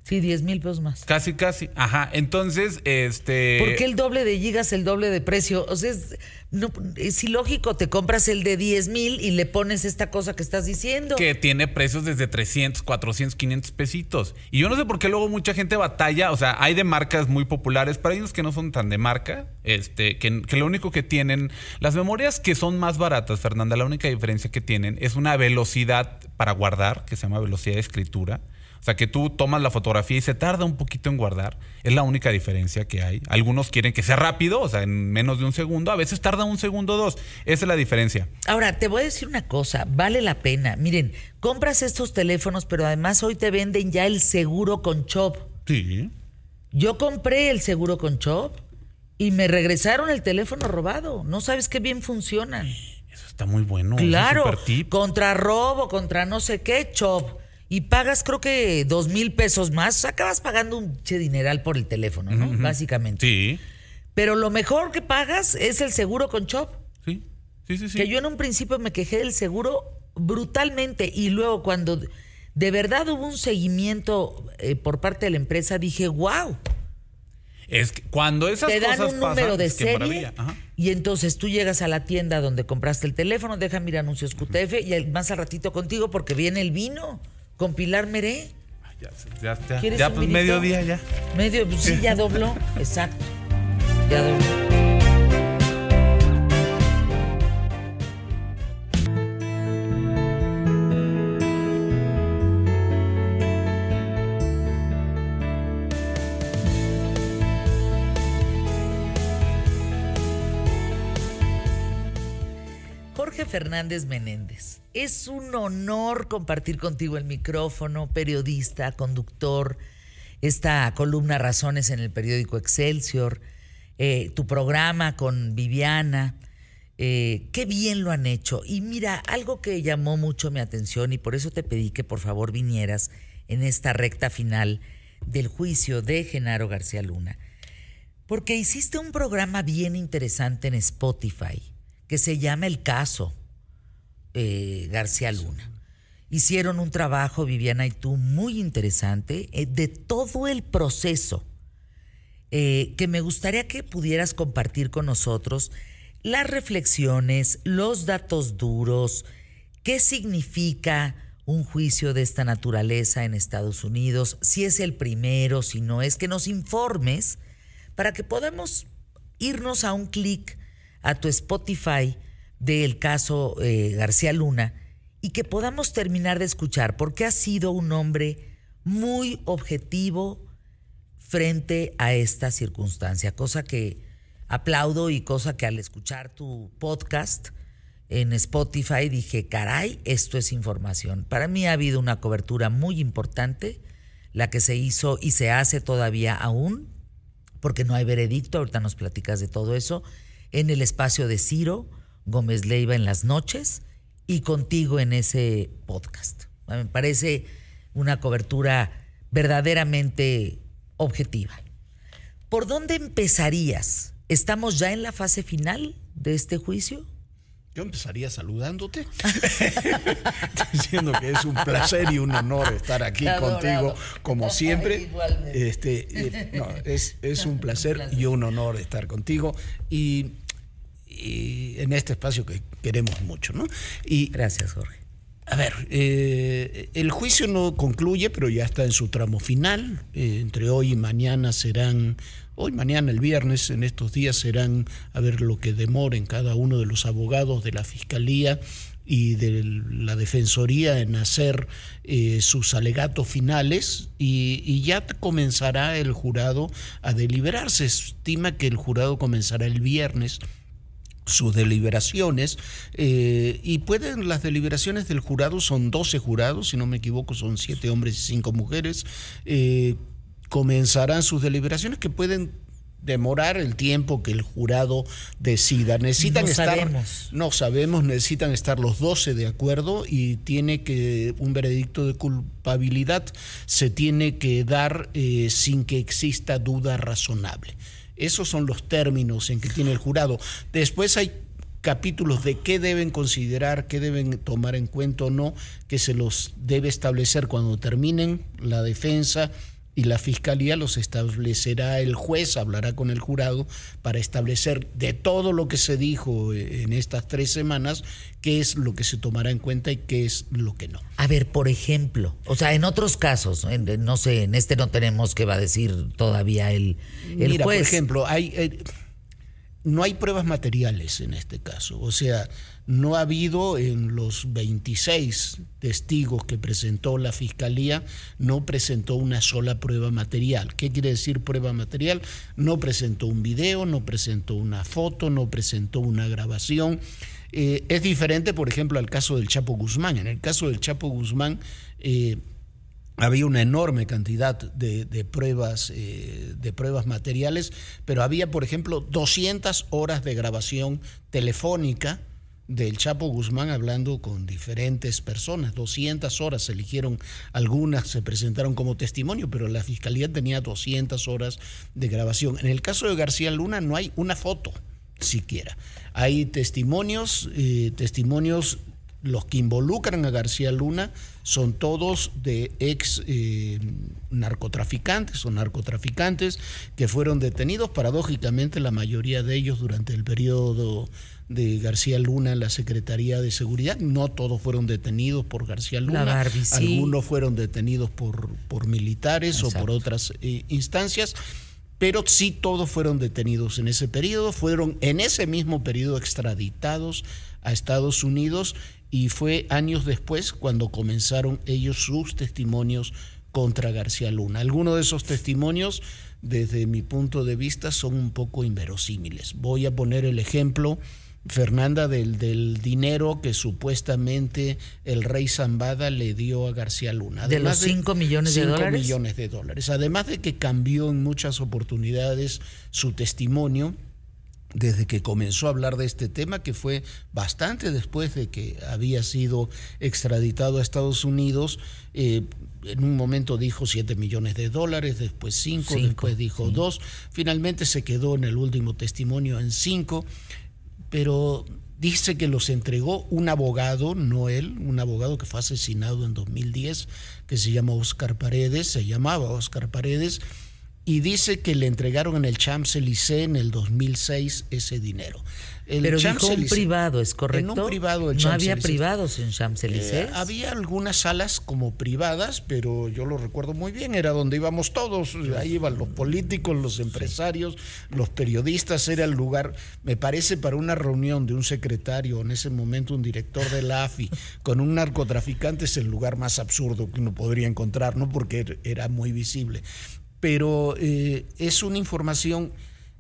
Sí, 10 mil pesos más. Casi, casi. Ajá. Entonces, este. ¿Por qué el doble de gigas, el doble de precio? O sea, es, no, es ilógico. Te compras el de 10 mil y le pones esta cosa que estás diciendo. que tiene precios desde 300, 400, 500 pesitos. Y yo no sé por qué luego mucha gente batalla, o sea, hay de marcas muy populares, pero hay unos que no son tan de marca, este, que, que lo único que tienen, las memorias que son más baratas, Fernanda, la única diferencia que tienen es una velocidad para guardar, que se llama velocidad de escritura. O sea, que tú tomas la fotografía y se tarda un poquito en guardar. Es la única diferencia que hay. Algunos quieren que sea rápido, o sea, en menos de un segundo. A veces tarda un segundo o dos. Esa es la diferencia. Ahora, te voy a decir una cosa, vale la pena. Miren, compras estos teléfonos, pero además hoy te venden ya el seguro con Chop. Sí. Yo compré el seguro con Chop y me regresaron el teléfono robado. No sabes qué bien funcionan. Eso está muy bueno. Claro, tip. contra robo, contra no sé qué, Chop. Y pagas creo que dos mil pesos más. Acabas pagando un che dineral por el teléfono, ¿no? Básicamente. Sí. Pero lo mejor que pagas es el seguro con Chop. Sí, sí, sí. sí. Que yo en un principio me quejé del seguro brutalmente y luego cuando de verdad hubo un seguimiento eh, por parte de la empresa dije, wow, Es que cuando esas te dan cosas un pasan, número de serie y entonces tú llegas a la tienda donde compraste el teléfono, deja mirar anuncios QTF y más al ratito contigo porque viene el vino con Pilar Meré. Ya, ya, ya, ¿Quieres ya pues vinito? mediodía ya. Medio, pues sí, ya dobló, exacto. Ya dobló. Fernández Menéndez, es un honor compartir contigo el micrófono, periodista, conductor, esta columna Razones en el periódico Excelsior, eh, tu programa con Viviana. eh, qué bien lo han hecho. Y mira, algo que llamó mucho mi atención y por eso te pedí que por favor vinieras en esta recta final del juicio de Genaro García Luna. Porque hiciste un programa bien interesante en Spotify que se llama El Caso eh, García Luna. Hicieron un trabajo, Viviana y tú, muy interesante eh, de todo el proceso eh, que me gustaría que pudieras compartir con nosotros las reflexiones, los datos duros, qué significa un juicio de esta naturaleza en Estados Unidos, si es el primero, si no es, que nos informes para que podamos irnos a un clic a tu Spotify del caso eh, García Luna y que podamos terminar de escuchar, porque has sido un hombre muy objetivo frente a esta circunstancia, cosa que aplaudo y cosa que al escuchar tu podcast en Spotify dije, caray, esto es información. Para mí ha habido una cobertura muy importante, la que se hizo y se hace todavía aún, porque no hay veredicto, ahorita nos platicas de todo eso, en el espacio de Ciro Gómez Leiva en las noches y contigo en ese podcast. Me parece una cobertura verdaderamente objetiva. ¿Por dónde empezarías? ¿Estamos ya en la fase final de este juicio? Yo empezaría saludándote, diciendo que es un placer y un honor estar aquí contigo, como siempre. Este, eh, no, es, es un placer y un honor estar contigo. Y, y en este espacio que queremos mucho, ¿no? Y, Gracias, Jorge. a ver, eh, el juicio no concluye, pero ya está en su tramo final. Eh, entre hoy y mañana serán, hoy, mañana, el viernes, en estos días serán, a ver lo que demoren cada uno de los abogados de la Fiscalía y de la Defensoría en hacer eh, sus alegatos finales y, y ya comenzará el jurado a deliberar. Se estima que el jurado comenzará el viernes sus deliberaciones eh, y pueden las deliberaciones del jurado son 12 jurados si no me equivoco son 7 hombres y 5 mujeres eh, comenzarán sus deliberaciones que pueden demorar el tiempo que el jurado decida necesitan No estar sabemos. no sabemos necesitan estar los 12 de acuerdo y tiene que un veredicto de culpabilidad se tiene que dar eh, sin que exista duda razonable esos son los términos en que tiene el jurado. Después hay capítulos de qué deben considerar, qué deben tomar en cuenta o no, que se los debe establecer cuando terminen la defensa y la fiscalía los establecerá el juez, hablará con el jurado para establecer de todo lo que se dijo en estas tres semanas, qué es lo que se tomará en cuenta y qué es lo que no. A ver, por ejemplo, o sea, en otros casos, en- no sé, en este no tenemos que va a decir todavía el, el Mira, juez. por ejemplo, hay, eh, no hay pruebas materiales en este caso. O sea, no ha habido en los 26 testigos que presentó la fiscalía, no presentó una sola prueba material. ¿Qué quiere decir prueba material? No presentó un video, no presentó una foto, no presentó una grabación. Eh, es diferente, por ejemplo, al caso del Chapo Guzmán. En el caso del Chapo Guzmán, eh, había una enorme cantidad de, de pruebas eh, de pruebas materiales, pero había, por ejemplo, 200 horas de grabación telefónica del Chapo Guzmán hablando con diferentes personas. 200 horas se eligieron, algunas se presentaron como testimonio, pero la fiscalía tenía 200 horas de grabación. En el caso de García Luna no hay una foto siquiera. Hay testimonios, eh, testimonios los que involucran a García Luna son todos de ex eh, narcotraficantes o narcotraficantes que fueron detenidos, paradójicamente la mayoría de ellos durante el periodo de García Luna en la Secretaría de Seguridad, no todos fueron detenidos por García Luna, Barbie, sí. algunos fueron detenidos por, por militares o por otras eh, instancias pero sí todos fueron detenidos en ese periodo, fueron en ese mismo periodo extraditados a Estados Unidos y fue años después cuando comenzaron ellos sus testimonios contra García Luna. Algunos de esos testimonios, desde mi punto de vista, son un poco inverosímiles. Voy a poner el ejemplo, Fernanda, del, del dinero que supuestamente el rey Zambada le dio a García Luna. ¿De los cinco millones de cinco dólares? millones de dólares. Además de que cambió en muchas oportunidades su testimonio desde que comenzó a hablar de este tema, que fue bastante después de que había sido extraditado a Estados Unidos. eh, en un momento dijo 7 millones de dólares, después 5, Cinco, después dijo 2. Finalmente se quedó en el último testimonio en 5, pero dice que los entregó un abogado, no él, un abogado que fue asesinado en 2010, que se llama Oscar Paredes, se llamaba Oscar Paredes, y dice que le entregaron en el Champs-Élysées en el 2006 ese dinero. El Pero dijo un privado, ¿es correcto? En un privado del No había privados en Champs-Élysées. Eh, había algunas salas como privadas, pero yo lo recuerdo muy bien, era donde íbamos todos, ahí iban los políticos, los empresarios, los periodistas, era el lugar, me parece, para una reunión de un secretario, en ese momento un director de la AFI, con un narcotraficante es el lugar más absurdo que uno podría encontrar, ¿no? Porque er- era muy visible. Pero eh, es una información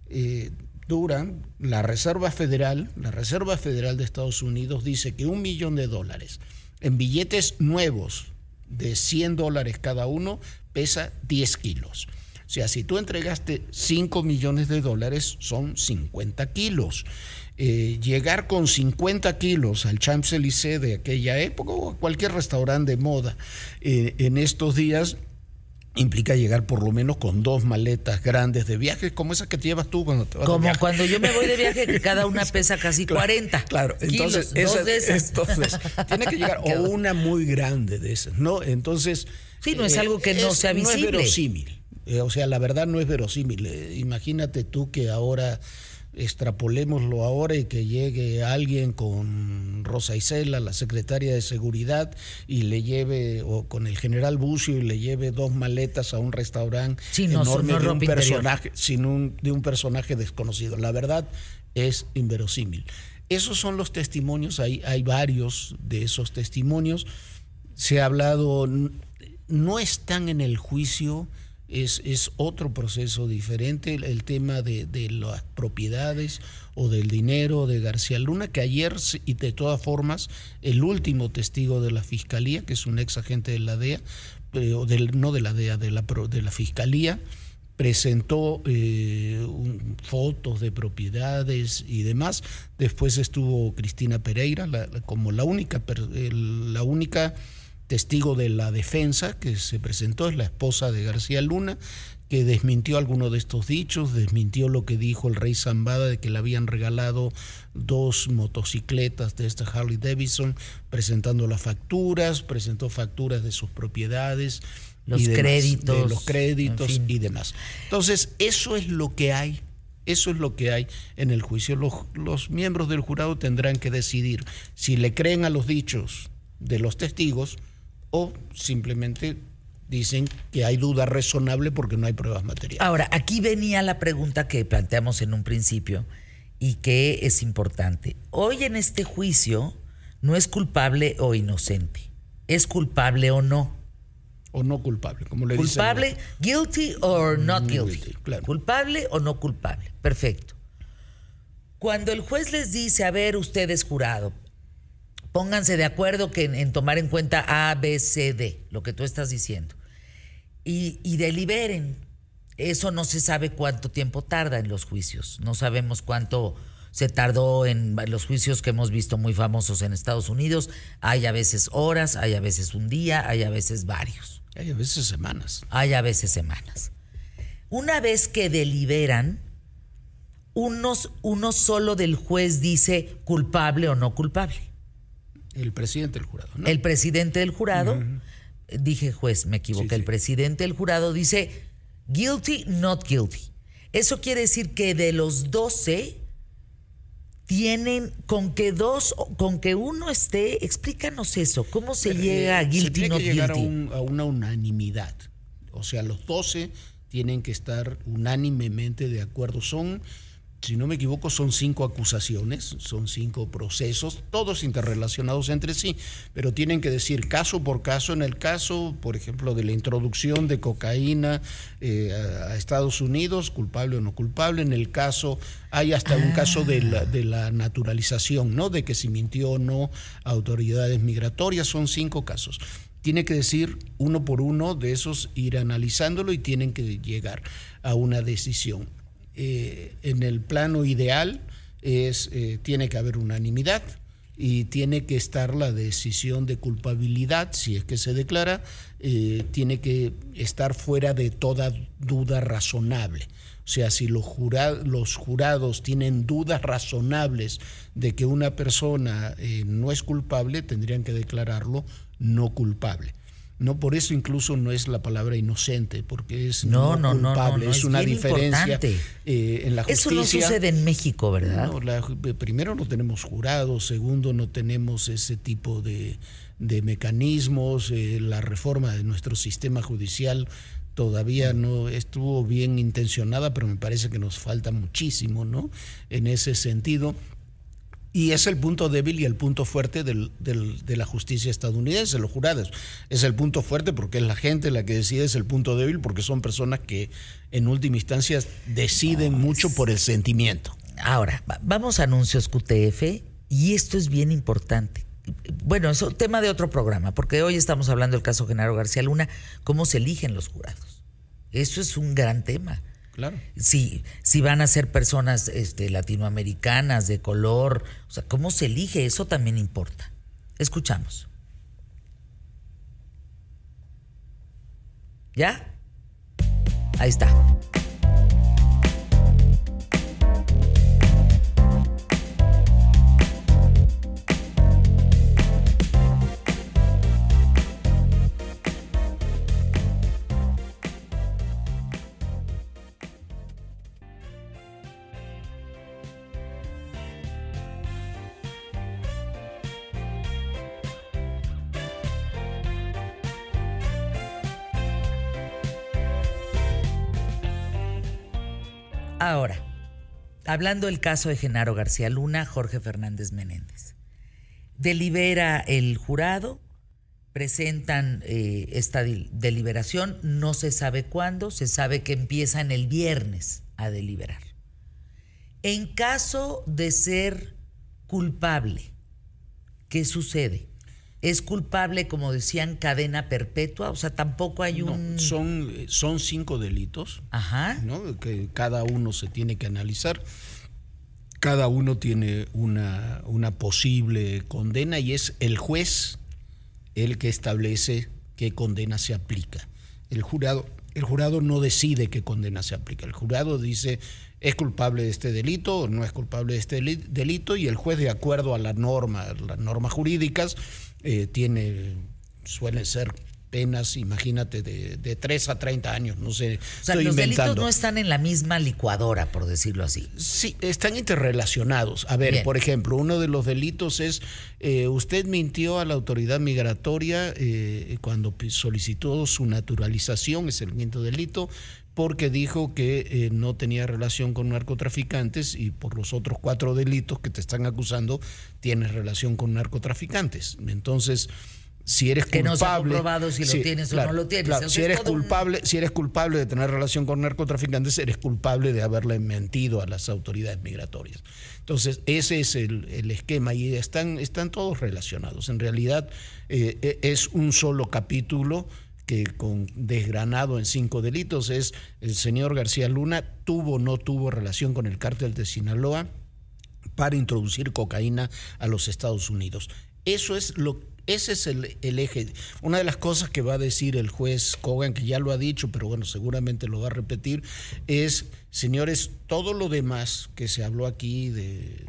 eh, dura. La Reserva Federal, la Reserva Federal de Estados Unidos dice que un millón de dólares en billetes nuevos de 100 dólares cada uno pesa 10 kilos. O sea, si tú entregaste 5 millones de dólares, son 50 kilos. Eh, llegar con 50 kilos al Champs-Élysées de aquella época o a cualquier restaurante de moda en estos días implica llegar por lo menos con dos maletas grandes de viaje, como esas que te llevas tú cuando te vas de Como viaje. cuando yo me voy de viaje, que cada una pesa casi 40. Claro, entonces, kilos, dos esa- de esas. entonces, tiene que llegar o una muy grande de esas, ¿no? Entonces. eh, Sí, no es algo que no sea No visible. es verosímil. Eh, o sea, la verdad no es verosímil. Eh, imagínate tú que ahora extrapolémoslo ahora y que llegue alguien con Rosa Isela, la secretaria de seguridad, y le lleve, o con el general Bucio, y le lleve dos maletas a un restaurante Sí, no, enorme no de un personaje, sin un, de un personaje desconocido. La verdad es inverosímil. Esos son los testimonios, hay, hay varios de esos testimonios. Se ha hablado, no están en el juicio, es, es otro proceso diferente, el, tema de, de las propiedades o del dinero de García Luna, que ayer, y de todas formas, el último testigo de la fiscalía, que es un ex agente de la DEA, pero del, no de la DEA, de la, de la fiscalía, presentó eh, fotos de propiedades y demás. Después estuvo Cristina Pereira la- como la única, el- la única testigo de la defensa que se presentó, es la esposa de García Luna, que desmintió alguno de estos dichos, desmintió lo que dijo el rey Zambada de que le habían regalado dos motocicletas de esta Harley Davidson, presentando las facturas, presentó facturas de sus propiedades. Los demás, créditos, de los créditos en fin. y demás. Entonces, eso es lo que hay, eso es lo que hay en el juicio. Los, los miembros del jurado tendrán que decidir si le creen a los dichos de los testigos o simplemente dicen que hay duda razonable porque no hay pruebas materiales. Ahora, aquí venía la pregunta que planteamos en un principio y que es importante. Hoy en este juicio no es culpable o inocente, es culpable o no. O no culpable, como le dicen. Culpable, guilty or not guilty. Guilty, claro. Culpable o no culpable. Perfecto. Cuando el juez les dice, a ver, ustedes jurado, pónganse de acuerdo que en, en tomar en cuenta A, B, C, D, lo que tú estás diciendo, y, y deliberen. Eso no se sabe cuánto tiempo tarda en los juicios. No sabemos cuánto se tardó en los juicios que hemos visto muy famosos en Estados Unidos. Hay a veces horas, hay a veces un día, hay a veces varios. Hay a veces semanas. hay a veces semanas. Una vez que deliberan, unos, uno solo del juez dice culpable o no culpable. El presidente del jurado, ¿no? El presidente del jurado, dije juez, me equivoqué, Sí, el sí. presidente del jurado dice guilty, not guilty. Eso quiere decir que de los 12 tienen con que dos, con que uno esté, explícanos eso, ¿cómo se llega a Eh, guilty, se tiene not que llegar a, guilty? un- a una unanimidad. O sea, los 12 tienen que estar unánimemente de acuerdo. Son, si no me equivoco, son cinco acusaciones, son cinco procesos, todos interrelacionados entre sí, pero tienen que decir caso por caso. En el caso, por ejemplo, de la introducción de cocaína eh, a, Estados Unidos, culpable o no culpable. En el caso, hay hasta un caso de la, de la naturalización, ¿no? De que si mintió o no autoridades migratorias, son cinco casos tiene que decir uno por uno de esos, ir analizándolo y tienen que llegar a una decisión. Eh, en el plano ideal es, eh, tiene que haber unanimidad y tiene que estar la decisión de culpabilidad, si es que se declara, eh, tiene que estar fuera de toda duda razonable. O sea, si los, jura- los jurados tienen dudas razonables de que una persona no es culpable, tendrían que declararlo no culpable. No, por eso incluso no es la palabra inocente, porque es No, no, no, no, culpable. no, es, es una diferencia eh, en la Eso no sucede en México, ¿verdad? La eh, primero no tenemos jurados, segundo no tenemos ese tipo de, de mecanismos, eh, la reforma de nuestro sistema judicial todavía no estuvo bien intencionada, pero me parece que nos falta muchísimo, ¿no? En ese sentido. Y es el punto débil y el punto fuerte del- del- de la justicia estadounidense, los jurados. Es el punto fuerte porque es la gente la que decide, es el punto débil porque son personas que en última instancia deciden mucho por el sentimiento. Ahora, va- vamos a anuncios QTF y esto es bien importante. Bueno, es un tema de otro programa, porque hoy estamos hablando del caso Genaro García Luna, cómo se eligen los jurados. Eso es un gran tema. Claro. Si, si van a ser personas este, latinoamericanas, de color, o sea, cómo se elige, eso también importa. Escuchamos. ¿Ya? Ahí está. Ahora, hablando del caso de Genaro García Luna, Jorge Fernández Menéndez. Delibera el jurado, presentan eh, esta del- deliberación, no se sabe cuándo, se sabe que empiezan el viernes a deliberar. En caso de ser culpable, ¿qué sucede? ¿Es culpable, como decían, cadena perpetua? O sea, tampoco hay No, un... son, son cinco delitos, Ajá. ¿no? Que cada uno se tiene que analizar. Cada uno tiene una, una posible condena y es el juez el que establece qué condena se aplica. El jurado, el jurado no decide qué condena se aplica. El jurado dice es culpable de este delito o no es culpable de este deli- delito y el juez de acuerdo a la norma, las normas jurídicas, eh, tiene, suelen ser penas, imagínate, de, de 3 a 30 años, no sé, O sea, estoy los inventando. delitos no están en la misma licuadora, por decirlo así. Sí, están interrelacionados. A ver, Bien. por ejemplo, uno de los delitos es, eh, usted mintió a la autoridad migratoria eh, cuando solicitó su naturalización, es el quinto delito, porque dijo que eh, no tenía relación con narcotraficantes y por los otros cuatro delitos que te están acusando tienes relación con narcotraficantes. Entonces, si eres Que no se ha culpable, si lo tienes o no lo tienes. claro, si eres un- culpable, si eres culpable de tener relación con narcotraficantes, eres culpable de haberle mentido a las autoridades migratorias. Entonces, ese es el, el esquema y están, están todos relacionados. En realidad, eh, e- es un solo capítulo que con desgranado en cinco delitos es el señor García Luna tuvo o no tuvo relación con el cártel de Sinaloa para introducir cocaína a los Estados Unidos. Eso es lo ese es el, el eje. Una de las cosas que va a decir el juez Kogan, que ya lo ha dicho, pero bueno, seguramente lo va a repetir, es, señores, todo lo demás que se habló aquí de,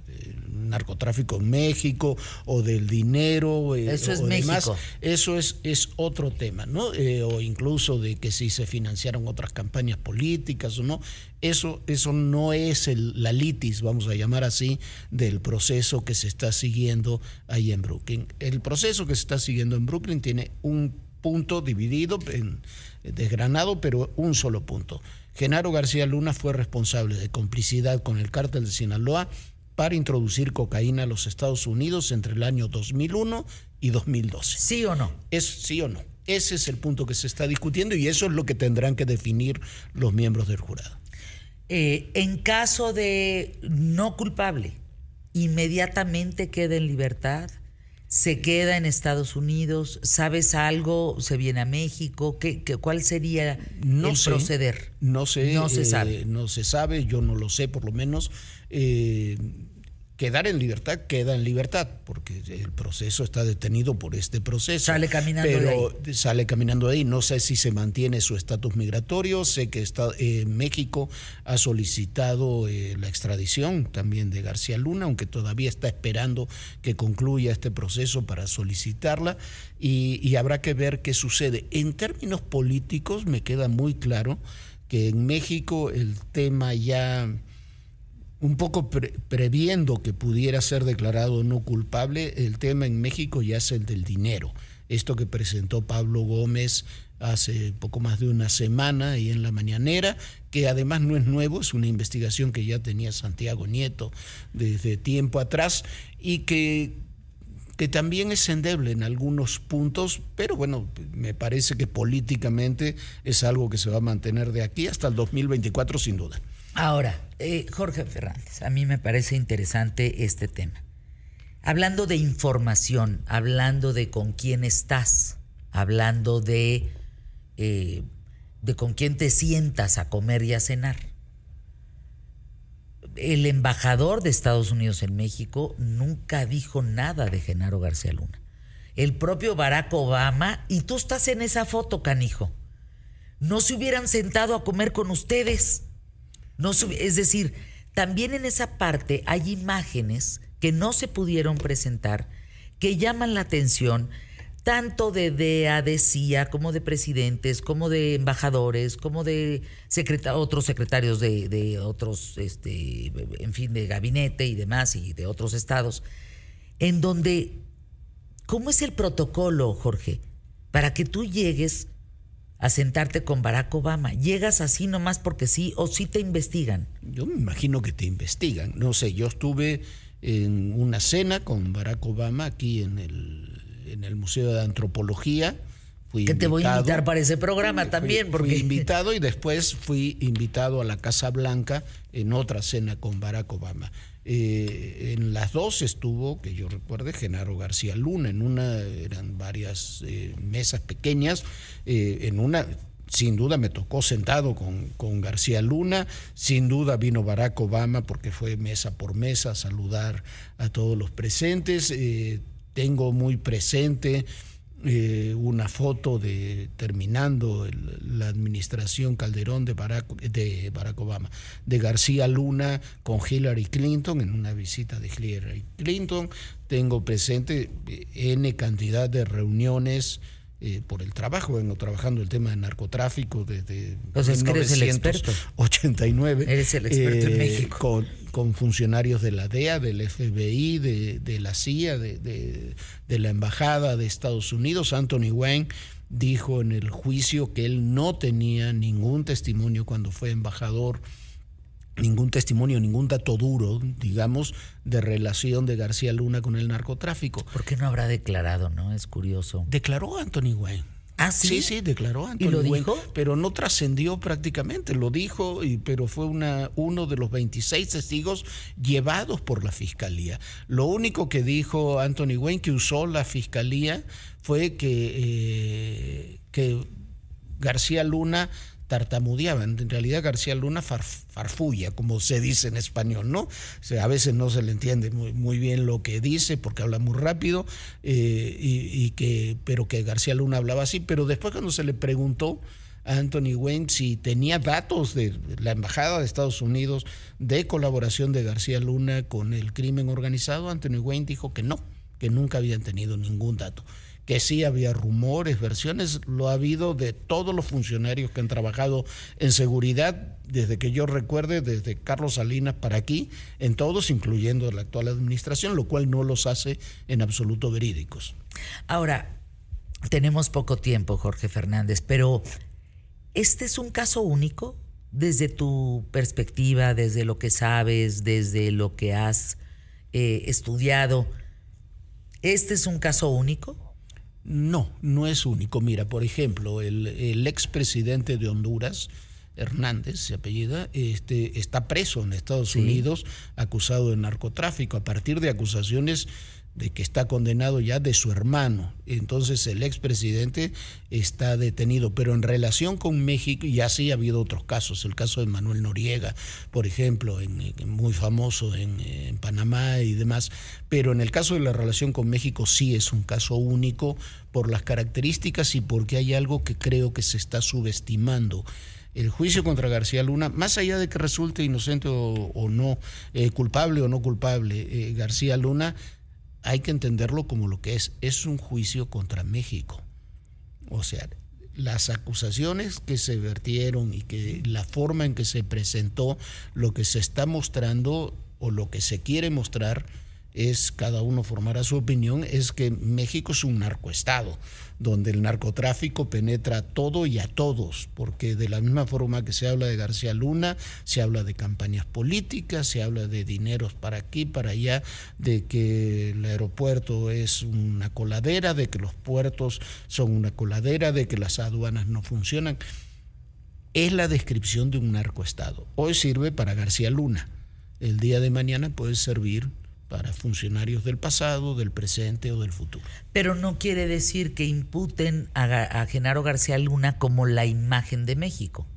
narcotráfico en México o del dinero eh, Eso es o demás, México. eso es, es otro tema, ¿no? Eh, o incluso de que si se financiaron otras campañas políticas o no. Eso, eso no es el, la litis, vamos a llamar así, del proceso que se está siguiendo ahí en Brooklyn. El proceso que se está siguiendo en Brooklyn tiene un punto dividido, en, desgranado, pero un solo punto. Genaro García Luna fue responsable de complicidad con el cártel de Sinaloa para introducir cocaína a los Estados Unidos entre el año 2001 y 2012. ¿Sí o no? ¿Es sí o no? Ese es el punto que se está discutiendo y eso es lo que tendrán que definir los miembros del jurado. Eh, en caso de no culpable, inmediatamente queda en libertad, se queda en Estados Unidos, ¿sabes algo? ¿Se viene a México? ¿Qué, qué- cuál sería No el sé, proceder? No sé. No se eh, sabe. No se sabe, yo no lo sé por lo menos. Eh, quedar en libertad, queda en libertad, porque el proceso está detenido por este proceso. Sale caminando de Pero sale caminando de ahí. No sé si se mantiene su estatus migratorio. Sé que está, eh, México ha solicitado eh, la extradición también de García Luna, aunque todavía está esperando que concluya este proceso para solicitarla. Y, y habrá que ver qué sucede. En términos políticos, me queda muy claro que en México el tema ya un poco pre- previendo que pudiera ser declarado no culpable, el tema en México ya es el del dinero. Esto que presentó Pablo Gómez hace poco más de una semana y en la mañanera, que además no es nuevo, es una investigación que ya tenía Santiago Nieto desde tiempo atrás y que que también es endeble en algunos puntos, pero bueno, me parece que políticamente es algo que se va a mantener de aquí hasta el 2024 sin duda. Ahora, eh, Jorge Fernández, a mí me parece interesante este tema. Hablando de información, hablando de con quién estás, hablando de, eh, de con quién te sientas a comer y a cenar. El embajador de Estados Unidos en México nunca dijo nada de Genaro García Luna. El propio Barack Obama, y tú estás en esa foto, canijo, no se hubieran sentado a comer con ustedes. No es decir, también en esa parte hay imágenes que no se pudieron presentar que llaman la atención tanto de DEA, de CIA, como de presidentes, como de embajadores, como de otros secretarios de, de otros, este, en fin, de gabinete y demás, y de otros estados, en donde, ¿cómo es el protocolo, Jorge, para que tú llegues a sentarte con Barack Obama? ¿Llegas así nomás porque sí o sí te investigan? Yo me imagino que te investigan. No sé, yo estuve en una cena con Barack Obama aquí en el, en el Museo de Antropología. Fui Que te voy a invitar para ese programa Fui- también, fui porque invitado y después fui invitado a la Casa Blanca en otra cena con Barack Obama. Eh, en las dos estuvo, que yo recuerde, Genaro García Luna. En una eran varias eh, mesas pequeñas. eh, en una, sin duda, me tocó sentado con, con García Luna. Sin duda vino Barack Obama porque fue mesa por mesa a saludar a todos los presentes. Tengo muy presente eh, una foto de terminando la administración Calderón de Barack, de Barack Obama, de García Luna con Hillary Clinton en una visita de Hillary Clinton. Tengo presente eh, N cantidad de reuniones. Eh, por el trabajo, vengo trabajando el tema de narcotráfico desde Pues es que eres el experto. 1989. Eres el experto en México. Con, con funcionarios de la DEA, del FBI, de, de la CIA, de, de- de la Embajada de Estados Unidos. Anthony Wayne dijo en el juicio que él no tenía ningún testimonio cuando fue embajador, ningún testimonio, ningún dato duro, digamos, de relación de García Luna con el narcotráfico. ¿por qué no habrá declarado, no? Es curioso. Declaró Anthony Wayne. ¿Ah, sí? Sí, sí, declaró Anthony ¿Y lo Wayne, dijo? pero no trascendió prácticamente, lo dijo, y, pero fue una, uno de los 26 testigos llevados por la fiscalía. Lo único que dijo Anthony Wayne que usó la fiscalía fue que, eh, que García Luna tartamudeaba. En realidad García Luna far- farfulla, como se dice en español, ¿no? O sea, a veces no se le entiende muy, muy bien lo que dice porque habla muy rápido, eh, y que, pero que García Luna hablaba así. Pero después cuando se le preguntó a Anthony Wayne si tenía datos de la Embajada de Estados Unidos de colaboración de García Luna con el crimen organizado, Anthony Wayne dijo que no, que nunca habían tenido ningún dato que sí había rumores, versiones, lo ha habido de todos los funcionarios que han trabajado en seguridad, desde que yo recuerde, desde Carlos Salinas para aquí, en todos, incluyendo la actual administración, lo cual no los hace en absoluto verídicos. Ahora, tenemos poco tiempo, Jorge Fernández, pero ¿este es un caso único desde tu perspectiva, desde lo que sabes, desde lo que has eh, estudiado? ¿Este es un caso único? No, no es único. Mira, por ejemplo, el, el expresidente de Honduras, Hernández, se apellida, este, está preso en Estados Sí. Unidos acusado de narcotráfico a partir de acusaciones de que está condenado ya de su hermano. Entonces el expresidente está detenido. Pero en relación con México, ya sí ha habido otros casos. El caso de Manuel Noriega, por ejemplo, en, muy famoso en, Panamá y demás. Pero en el caso de la relación con México sí es un caso único por las características y porque hay algo que creo que se está subestimando el juicio contra García Luna, más allá de que resulte inocente o, no, eh, culpable o no culpable, eh, García Luna hay que entenderlo como lo que es, es un juicio contra México. O sea, las acusaciones que se vertieron y que la forma en que se presentó, lo que se está mostrando o lo que se quiere mostrar es, cada uno formará su opinión, es que México es un narcoestado donde el narcotráfico penetra todo y a todos, porque de la misma forma que se habla de García Luna, se habla de campañas políticas, se habla de dineros para aquí, para allá, de que el aeropuerto es una coladera, de que los puertos son una coladera, de que las aduanas no funcionan. Es la descripción de un narcoestado. Hoy sirve para García Luna. El día de mañana puede servir para funcionarios del pasado, del presente o del futuro. Pero no quiere decir que imputen a, Genaro García Luna como la imagen de México.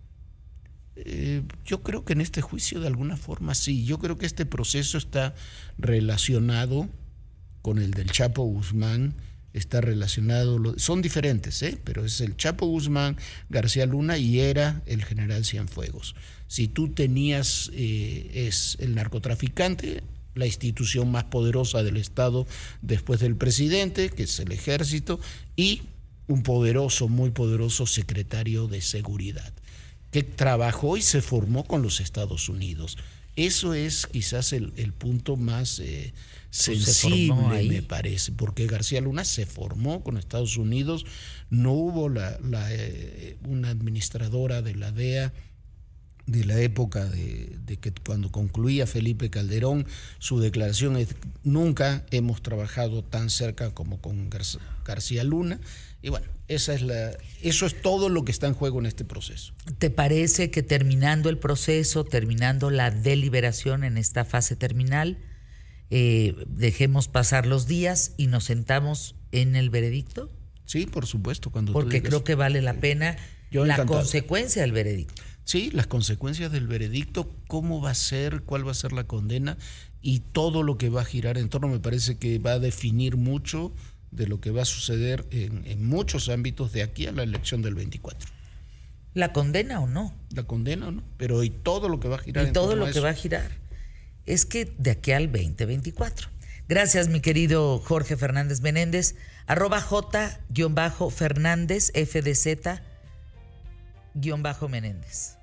Eh, yo creo que en este juicio de alguna forma sí. Yo creo que este proceso está relacionado con el del Chapo Guzmán, está relacionado, son diferentes, ¿eh? pero es el Chapo Guzmán, García Luna y era el general Cienfuegos. Si tú tenías, eh, es el narcotraficante, la institución más poderosa del Estado después del presidente, que es el ejército, y un poderoso, muy poderoso secretario de seguridad, que trabajó y se formó con los Estados Unidos. Eso es quizás el, punto más eh, sensible, me parece, porque García Luna se formó con Estados Unidos, no hubo la, eh, una administradora de la DEA de la época de, que cuando concluía Felipe Calderón, su declaración es nunca hemos trabajado tan cerca como con García Luna. Y bueno, esa es la, eso es todo lo que está en juego en este proceso. ¿Te parece que terminando el proceso, terminando la deliberación en esta fase terminal, eh, dejemos pasar los días y nos sentamos en el veredicto? Sí, por supuesto. Cuando Porque creo que vale la pena la consecuencia del veredicto. Sí, las consecuencias del veredicto, cómo va a ser, cuál va a ser la condena y todo lo que va a girar en torno, me parece que va a definir mucho de lo que va a suceder en, muchos ámbitos de aquí a la elección del 24. ¿La condena o no? La condena o no, pero y todo lo que va a girar. Y todo lo que va a girar. Es que de aquí al 2024. Gracias, mi querido Jorge Fernández Menéndez. Arroba J-Fernández, FDZ Menéndez.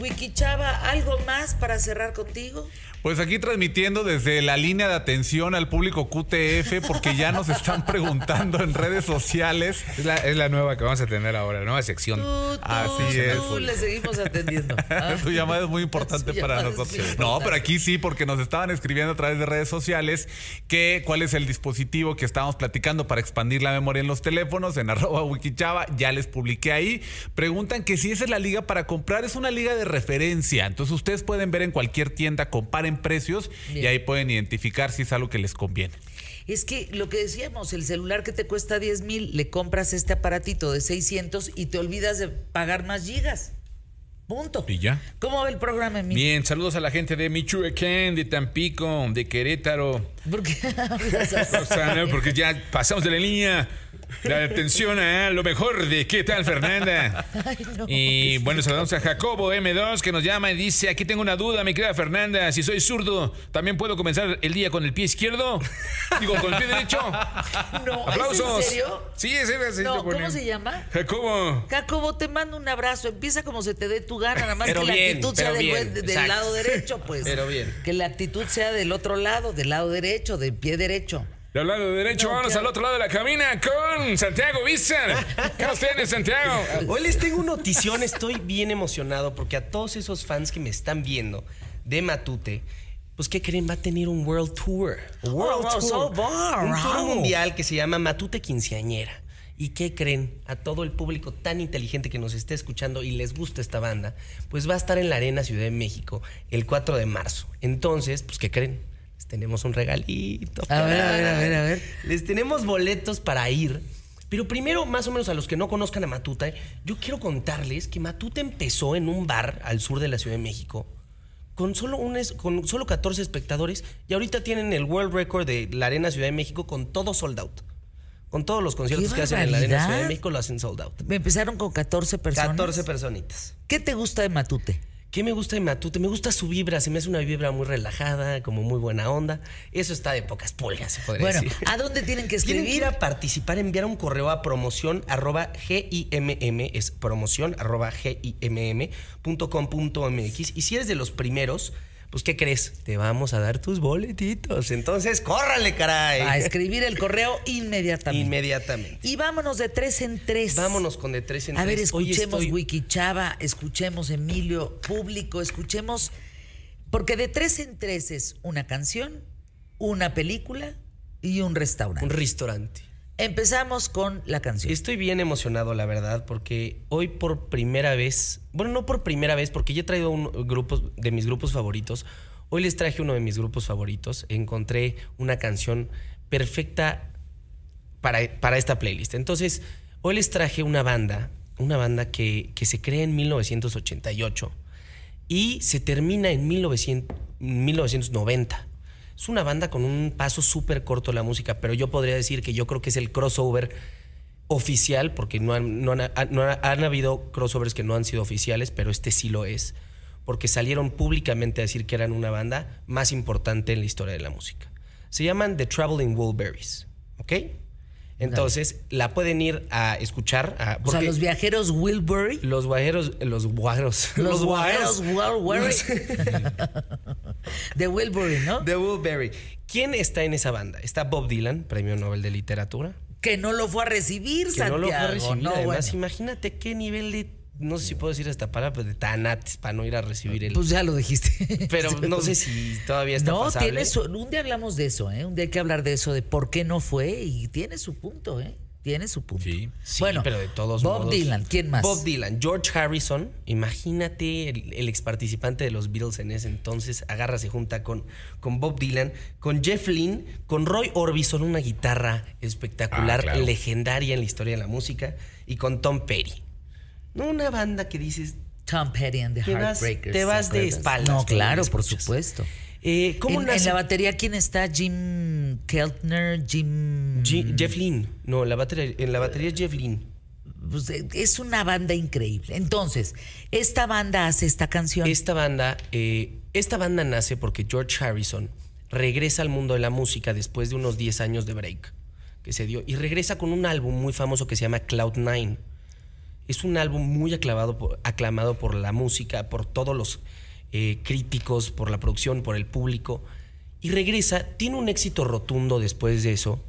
Wikichava, ¿algo más para cerrar contigo? Pues aquí transmitiendo desde la línea de atención al público QTF, porque ya nos están preguntando en redes sociales. Es la, nueva que vamos a tener ahora, la nueva sección. Así es. le seguimos atendiendo. Su llamada es muy importante para nosotros. No, pero aquí sí, porque nos estaban escribiendo a través de redes sociales que cuál es el dispositivo que estábamos platicando para expandir la memoria en los teléfonos, en arroba wikichava, ya les publiqué ahí. Preguntan que si esa es la liga para comprar, es una liga de referencia. Entonces ustedes pueden ver en cualquier tienda, comparen precios y ahí pueden identificar si es algo que les conviene. Es que lo que decíamos, el celular que te cuesta 10 mil, le compras este aparatito de 600 y te olvidas de pagar más gigas. Punto. Y ya. ¿Cómo va el programa, Bien, saludos a la gente de Michoacán, de Tampico, de Querétaro. ¿Por qué? Porque ya pasamos de la línea. La atención a lo mejor de qué tal, Fernanda. y bueno, saludamos a Jacobo M2 que nos llama y dice: Aquí tengo una duda, mi querida Fernanda. Si soy zurdo, ¿también puedo comenzar el día con el pie izquierdo? Digo, con el pie derecho. No, ¿Aplausos? ¿es en serio? Sí, es en no, ¿Cómo se llama? Jacobo. Jacobo, te mando un abrazo. Empieza como se te dé tu gana, nada más que la actitud sea del, lado derecho, pues. Pero bien. Que la actitud sea del otro lado, del lado derecho, del pie derecho. Del lado derecho, vamos al otro lado de la cabina con Santiago Vizar. ¿Qué nos tienes, Santiago? Hoy les tengo notición, estoy bien emocionado porque a todos esos fans que me están viendo de Matute, pues ¿qué creen? Va a tener un World Tour. World oh, Tour. un tour mundial que se llama Matute Quinceañera. ¿Y qué creen? A todo el público tan inteligente que nos esté escuchando y les gusta esta banda, pues va a estar en la Arena Ciudad de México el 4 de marzo. Entonces, pues, ¿qué creen? Les tenemos un regalito. A ver, a ver, a ver, a ver. Les tenemos boletos para ir. Pero primero, más o menos a los que no conozcan a Matute, yo quiero contarles que Matute empezó en un bar al sur de la Ciudad de México con solo, un es- con solo 14 espectadores y ahorita tienen el World Record de la Arena Ciudad de México con todo sold out. Con todos los conciertos ¡Qué que hacen en la Arena! Ciudad de México lo hacen sold out. Me empezaron con 14 personas. 14 personitas. ¿Qué te gusta de Matute? ¿Qué me gusta de Matute? Me gusta su vibra, se me hace una vibra muy relajada, como muy buena onda. Eso está de pocas pulgas, se podría Bueno, decir. ¿a dónde tienen que Tienen que escribir? ir a participar, enviar un correo a promoción arroba GIMM, es promoción arroba GIMM.com.mx. Y si eres de los primeros, pues ¿qué crees? Te vamos a dar tus boletitos. Entonces, córrale, caray. A escribir el correo inmediatamente. Inmediatamente. Y vámonos de tres en tres. Vámonos con de tres en A ver, tres. Hoy escuchemos estoy- Wiki Chava, escuchemos Emilio Público, escuchemos. Porque de tres en tres es una canción, una película y un restaurante. Un restaurante. Empezamos con la canción. Estoy bien emocionado, la verdad, porque hoy por primera vez, bueno, no por primera vez, porque ya he traído un grupo de mis grupos favoritos. Hoy les traje uno de mis grupos favoritos. Encontré una canción perfecta para, para esta playlist. Entonces, hoy les traje una banda, una banda que, que se crea en 1988 y se termina en 1900 1990. Es una banda con un paso súper corto la música, pero yo podría decir que yo creo que es el crossover oficial, porque no han, no han- no han- han habido crossovers que no han sido oficiales, pero este sí lo es, porque salieron públicamente a decir que eran una banda más importante en la historia de la música. Se llaman The Traveling Wilburys, ¿ok? Entonces, la pueden ir a escuchar. a- o sea, los viajeros Wilbury. los guajeros, los guajeros, Los guajeros Wilbury. de Wilbury, ¿no? de Wilbury. ¿Quién está en esa banda? Está Bob Dylan, Premio Nobel de Literatura. Que no lo fue a recibir, Que Santiago. no lo fue a recibir. No, Además, bueno. imagínate qué nivel de. No sé si puedo decir esta palabra, pero de tanates para no ir a recibir el. Pues ya lo dijiste. pero no sé si todavía está No, pasable. tiene su, un día hablamos de eso, ¿eh? Un día hay que hablar de eso, de por qué no fue y tiene su punto, ¿eh? Tiene su punto. Sí. Sí, bueno, pero de todos Bob modos. Dylan, ¿quién más? Bob Dylan, George Harrison, imagínate el, el ex participante de los Beatles en ese entonces, agarra, se junta con, con Bob Dylan, con Jeff Lynne, con Roy Orbison, una guitarra espectacular, Ah, claro. legendaria en la historia de la música, y con Tom Petty. No una banda que dices, Tom Petty and the Te vas- Heartbreakers. te vas ¿te de espaldas No, claro, la por supuesto. eh, ¿cómo en, la batería, ¿quién está? Jim Keltner, Jim... Je- Jeff Lynne. No, la batería, en la batería es Jeff Lynne. Pues, eh, es una banda increíble. Entonces, esta banda hace esta canción. Esta banda, eh, esta banda nace porque George Harrison regresa al mundo de la música después de unos 10 años de break que se dio y regresa con un álbum muy famoso que se llama Cloud Nine. Es un álbum muy aclamado por, la música, por todos los eh, críticos, por la producción, por el público. Y regresa, tiene un éxito rotundo después de eso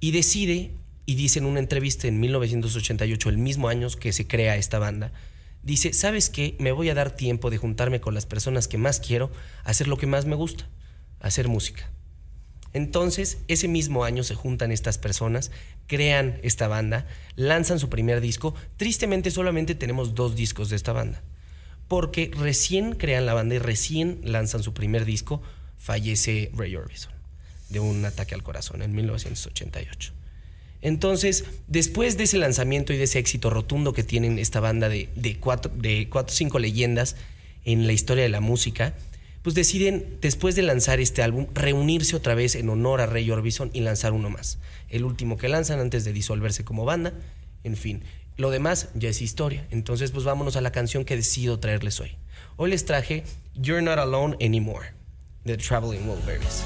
y decide, y dice en una entrevista en 1988, el mismo año que se crea esta banda, dice, ¿sabes qué? Me voy a dar tiempo de juntarme con las personas que más quiero, hacer lo que más me gusta, hacer música. Entonces, ese mismo año se juntan estas personas, crean esta banda, lanzan su primer disco. Tristemente solamente tenemos dos discos de esta banda, porque recién crean la banda y recién lanzan su primer disco, fallece Ray Orbison de un ataque al corazón en 1988. Entonces, después de ese lanzamiento y de ese éxito rotundo que tienen esta banda de, de cuatro, o cinco leyendas en la historia de la música, pues deciden, después de lanzar este álbum, reunirse otra vez en honor a Ray Orbison y lanzar uno más. El último que lanzan antes de disolverse como banda. En fin, lo demás ya es historia. Entonces, pues vámonos a la canción que decido traerles hoy. Hoy les traje You're Not Alone Anymore, de Traveling Wilburys.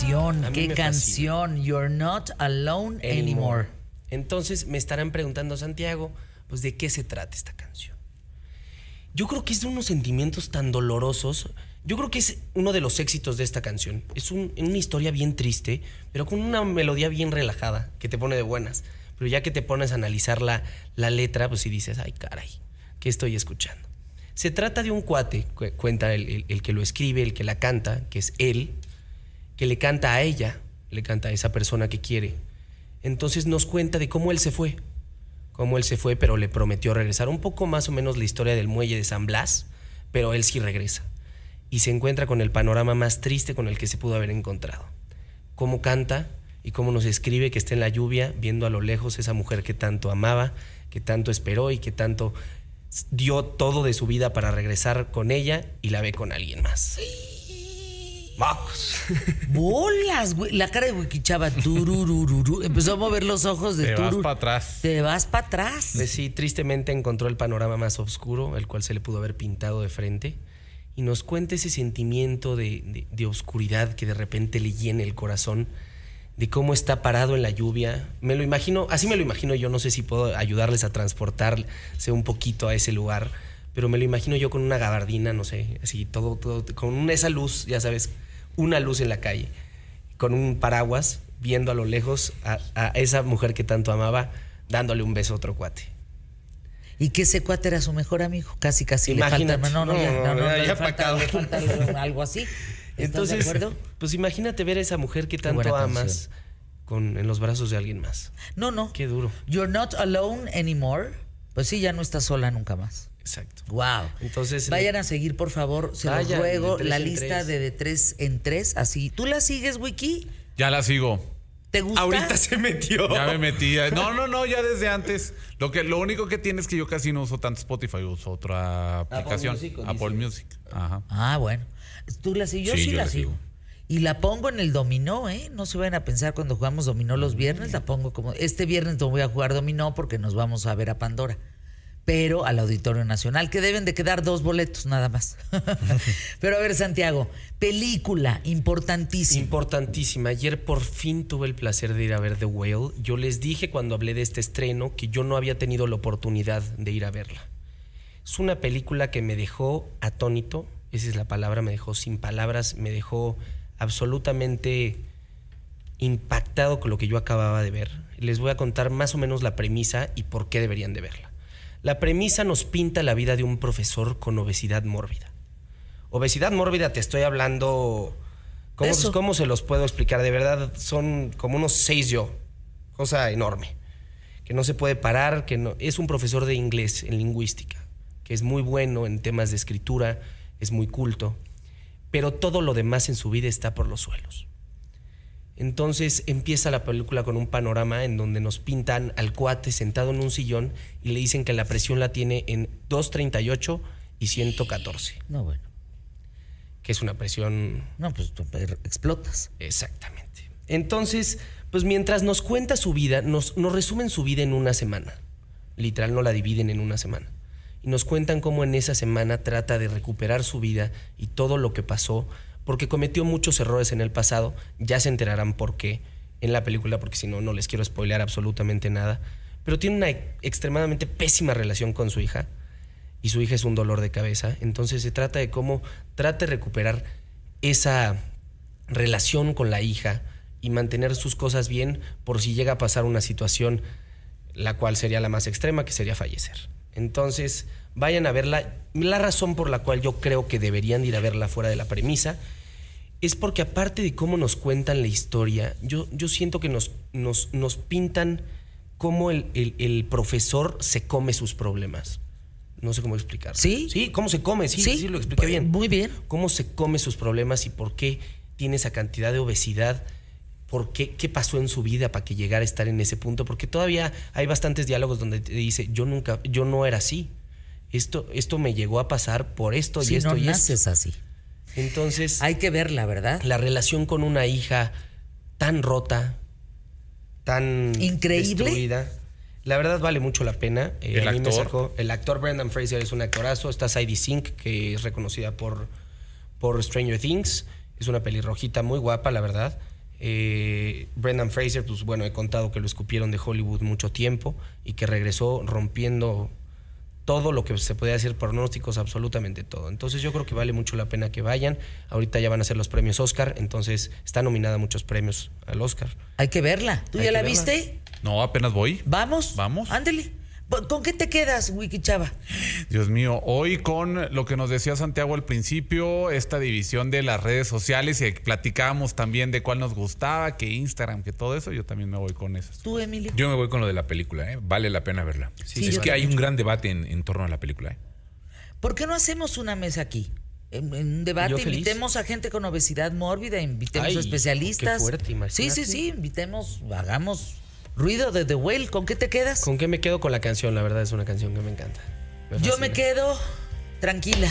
Qué canción, qué canción. You're not alone anymore. Entonces me estarán preguntando, Santiago, pues de qué se trata esta canción. Yo creo que es de unos sentimientos tan dolorosos. Yo creo que es uno de los éxitos de esta canción. Es un- una historia bien triste, pero con una melodía bien relajada, que te pone de buenas. Pero ya que te pones a analizar la, la letra, pues sí dices, ay caray, ¿qué estoy escuchando? Se trata de un cuate, cu- cuenta el, el- el que lo escribe, el que la canta, que es él, que le canta a ella, le canta a esa persona que quiere. Entonces nos cuenta de cómo él se fue, cómo él se fue, pero le prometió regresar. Un poco más o menos la historia del muelle de San Blas, pero él sí regresa. Y se encuentra con el panorama más triste con el que se pudo haber encontrado. Cómo canta y cómo nos escribe que está en la lluvia, viendo a lo lejos esa mujer que tanto amaba, que tanto esperó y que tanto dio todo de su vida para regresar con ella y la ve con alguien más. ¡Mocos! Bolas, güey. La cara de Wikichava. tururururu. Empezó a mover los ojos de Te vas turur. para atrás. Te vas para atrás. Pues sí, tristemente encontró el panorama más oscuro, el cual se le pudo haber pintado de frente, y nos cuenta ese sentimiento de, de- de oscuridad que de repente le llena el corazón, de cómo está parado en la lluvia. Me lo imagino, así me lo imagino yo, no sé si puedo ayudarles a transportarse un poquito a ese lugar, pero me lo imagino yo con una gabardina, no sé, así todo, todo, con esa luz, ya sabes, una luz en la calle, con un paraguas, viendo a lo lejos a, a esa mujer que tanto amaba, dándole un beso a otro cuate. Y que ese cuate era su mejor amigo. Casi, casi le Imagínate. falta. No, no, No, ya, no, no, ya- le falta, le algo así. ¿Estás de Entonces, acuerdo? pues imagínate ver a esa mujer que tanto amas con, en los brazos de alguien más. No, no. Qué duro. You're not alone anymore. Pues sí, ya no estás sola nunca más. Exacto. Wow. Entonces, Vayan a seguir, por favor, se los ruego, la lista tres. de de tres en tres, así. ¿Tú la sigues, Wiki? Ya la sigo. ¿Te gusta? ahorita se metió. Ya me metí. No, no, no, ya desde antes. Lo que lo único que tiene es que yo casi no uso tanto Spotify, uso otra aplicación. Music, o Apple. Music. Ajá. Ah, bueno. ¿Tú la sigues? Yo Sí, sí, yo la la sigo. sigo. Y la pongo en el dominó, ¿eh? No se vayan a pensar cuando jugamos dominó los viernes, la pongo como... Este viernes no voy a jugar dominó porque nos vamos a ver a Pandora. Pero al Auditorio Nacional, que deben de quedar dos boletos nada más. Pero a ver, Santiago, película importantísima. Importantísima. Ayer por fin tuve el placer de ir a ver The Whale. Yo les dije cuando hablé de este estreno que yo no había tenido la oportunidad de ir a verla. Es una película que me dejó atónito, esa es la palabra, me dejó sin palabras, me dejó absolutamente impactado con lo que yo acababa de ver. Les voy a contar más o menos la premisa y por qué deberían de verla. La premisa nos pinta la vida de un profesor con obesidad mórbida. Obesidad mórbida, te estoy hablando... ¿Cómo, Eso. ¿Cómo se los puedo explicar? De verdad, son como unos seis yo. Cosa enorme. Que no se puede parar, que no... Es un profesor de inglés en lingüística, que es muy bueno en temas de escritura, es muy culto, pero todo lo demás en su vida está por los suelos. Entonces empieza la película con un panorama en donde nos pintan al cuate sentado en un sillón y le dicen que la presión la tiene en 238 y 114, No, bueno. que es una presión No, pues tú explotas. Exactamente. Entonces, pues mientras nos cuenta su vida, nos, nos resumen su vida en una semana. Literal, no la dividen en una semana. Y nos cuentan cómo en esa semana trata de recuperar su vida y todo lo que pasó, porque cometió muchos errores en el pasado. Ya se enterarán por qué en la película, porque si no, no les quiero spoilear absolutamente nada. Pero tiene una extremadamente pésima relación con su hija y su hija es un dolor de cabeza. Entonces se trata de cómo trata de recuperar esa relación con la hija y mantener sus cosas bien por si llega a pasar una situación la cual sería la más extrema, que sería fallecer. Entonces, vayan a verla. La razón por la cual yo creo que deberían ir a verla fuera de la premisa es porque aparte de cómo nos cuentan la historia, yo, yo siento que nos, nos, nos pintan cómo el, el- el profesor se come sus problemas. No sé cómo explicarlo. ¿Sí? Sí, cómo se come, sí, sí, lo expliqué bien. Muy bien. Cómo se come sus problemas y por qué tiene esa cantidad de obesidad. ¿Por qué? ¿Qué pasó en su vida para que llegara a estar en ese punto? Porque todavía hay bastantes diálogos donde te dice, yo nunca, yo no era así. Esto, esto me llegó a pasar por esto y esto no y esto. naces así. Entonces, Hay que verla, ¿verdad? la relación con una hija tan rota, tan Increíble. destruida. La verdad vale mucho la pena. Eh, ¿El a mí me actor? sacó- el actor Brendan Fraser es un actorazo. Está Sadie Sink, que es reconocida por, por Stranger Things. Es una pelirrojita muy guapa, la verdad. Eh, Brendan Fraser, pues bueno, he contado que lo escupieron de Hollywood mucho tiempo y que regresó rompiendo todo lo que se podía decir, pronósticos, absolutamente todo. Entonces yo creo que vale mucho la pena que vayan. Ahorita ya van a ser los premios Oscar, entonces está nominada a muchos premios al Oscar. Hay que verla. ¿Tú Hay ya la verla. viste? No, apenas voy. ¿Vamos? Vamos. Ándele. ¿Con qué te quedas, Wiki Chava? Dios mío, hoy con lo que nos decía Santiago al principio, esta división de las redes sociales y platicábamos también de cuál nos gustaba, que Instagram, que todo eso, yo también me voy con esas. ¿Tú, Emilio? Yo me voy con lo de la película, ¿eh? Vale la pena verla. Sí, es que hay un gran debate en, en torno a la película, ¿eh? ¿Por qué no hacemos una mesa aquí? En, en un debate, invitemos a gente con obesidad mórbida, invitemos Ay, a especialistas. qué fuerte, sí, sí, sí, invitemos, hagamos ruido de The Whale. ¿Con qué te quedas? ¿Con qué me quedo con la canción? La verdad es una canción que me encanta. Yo me quedo tranquila.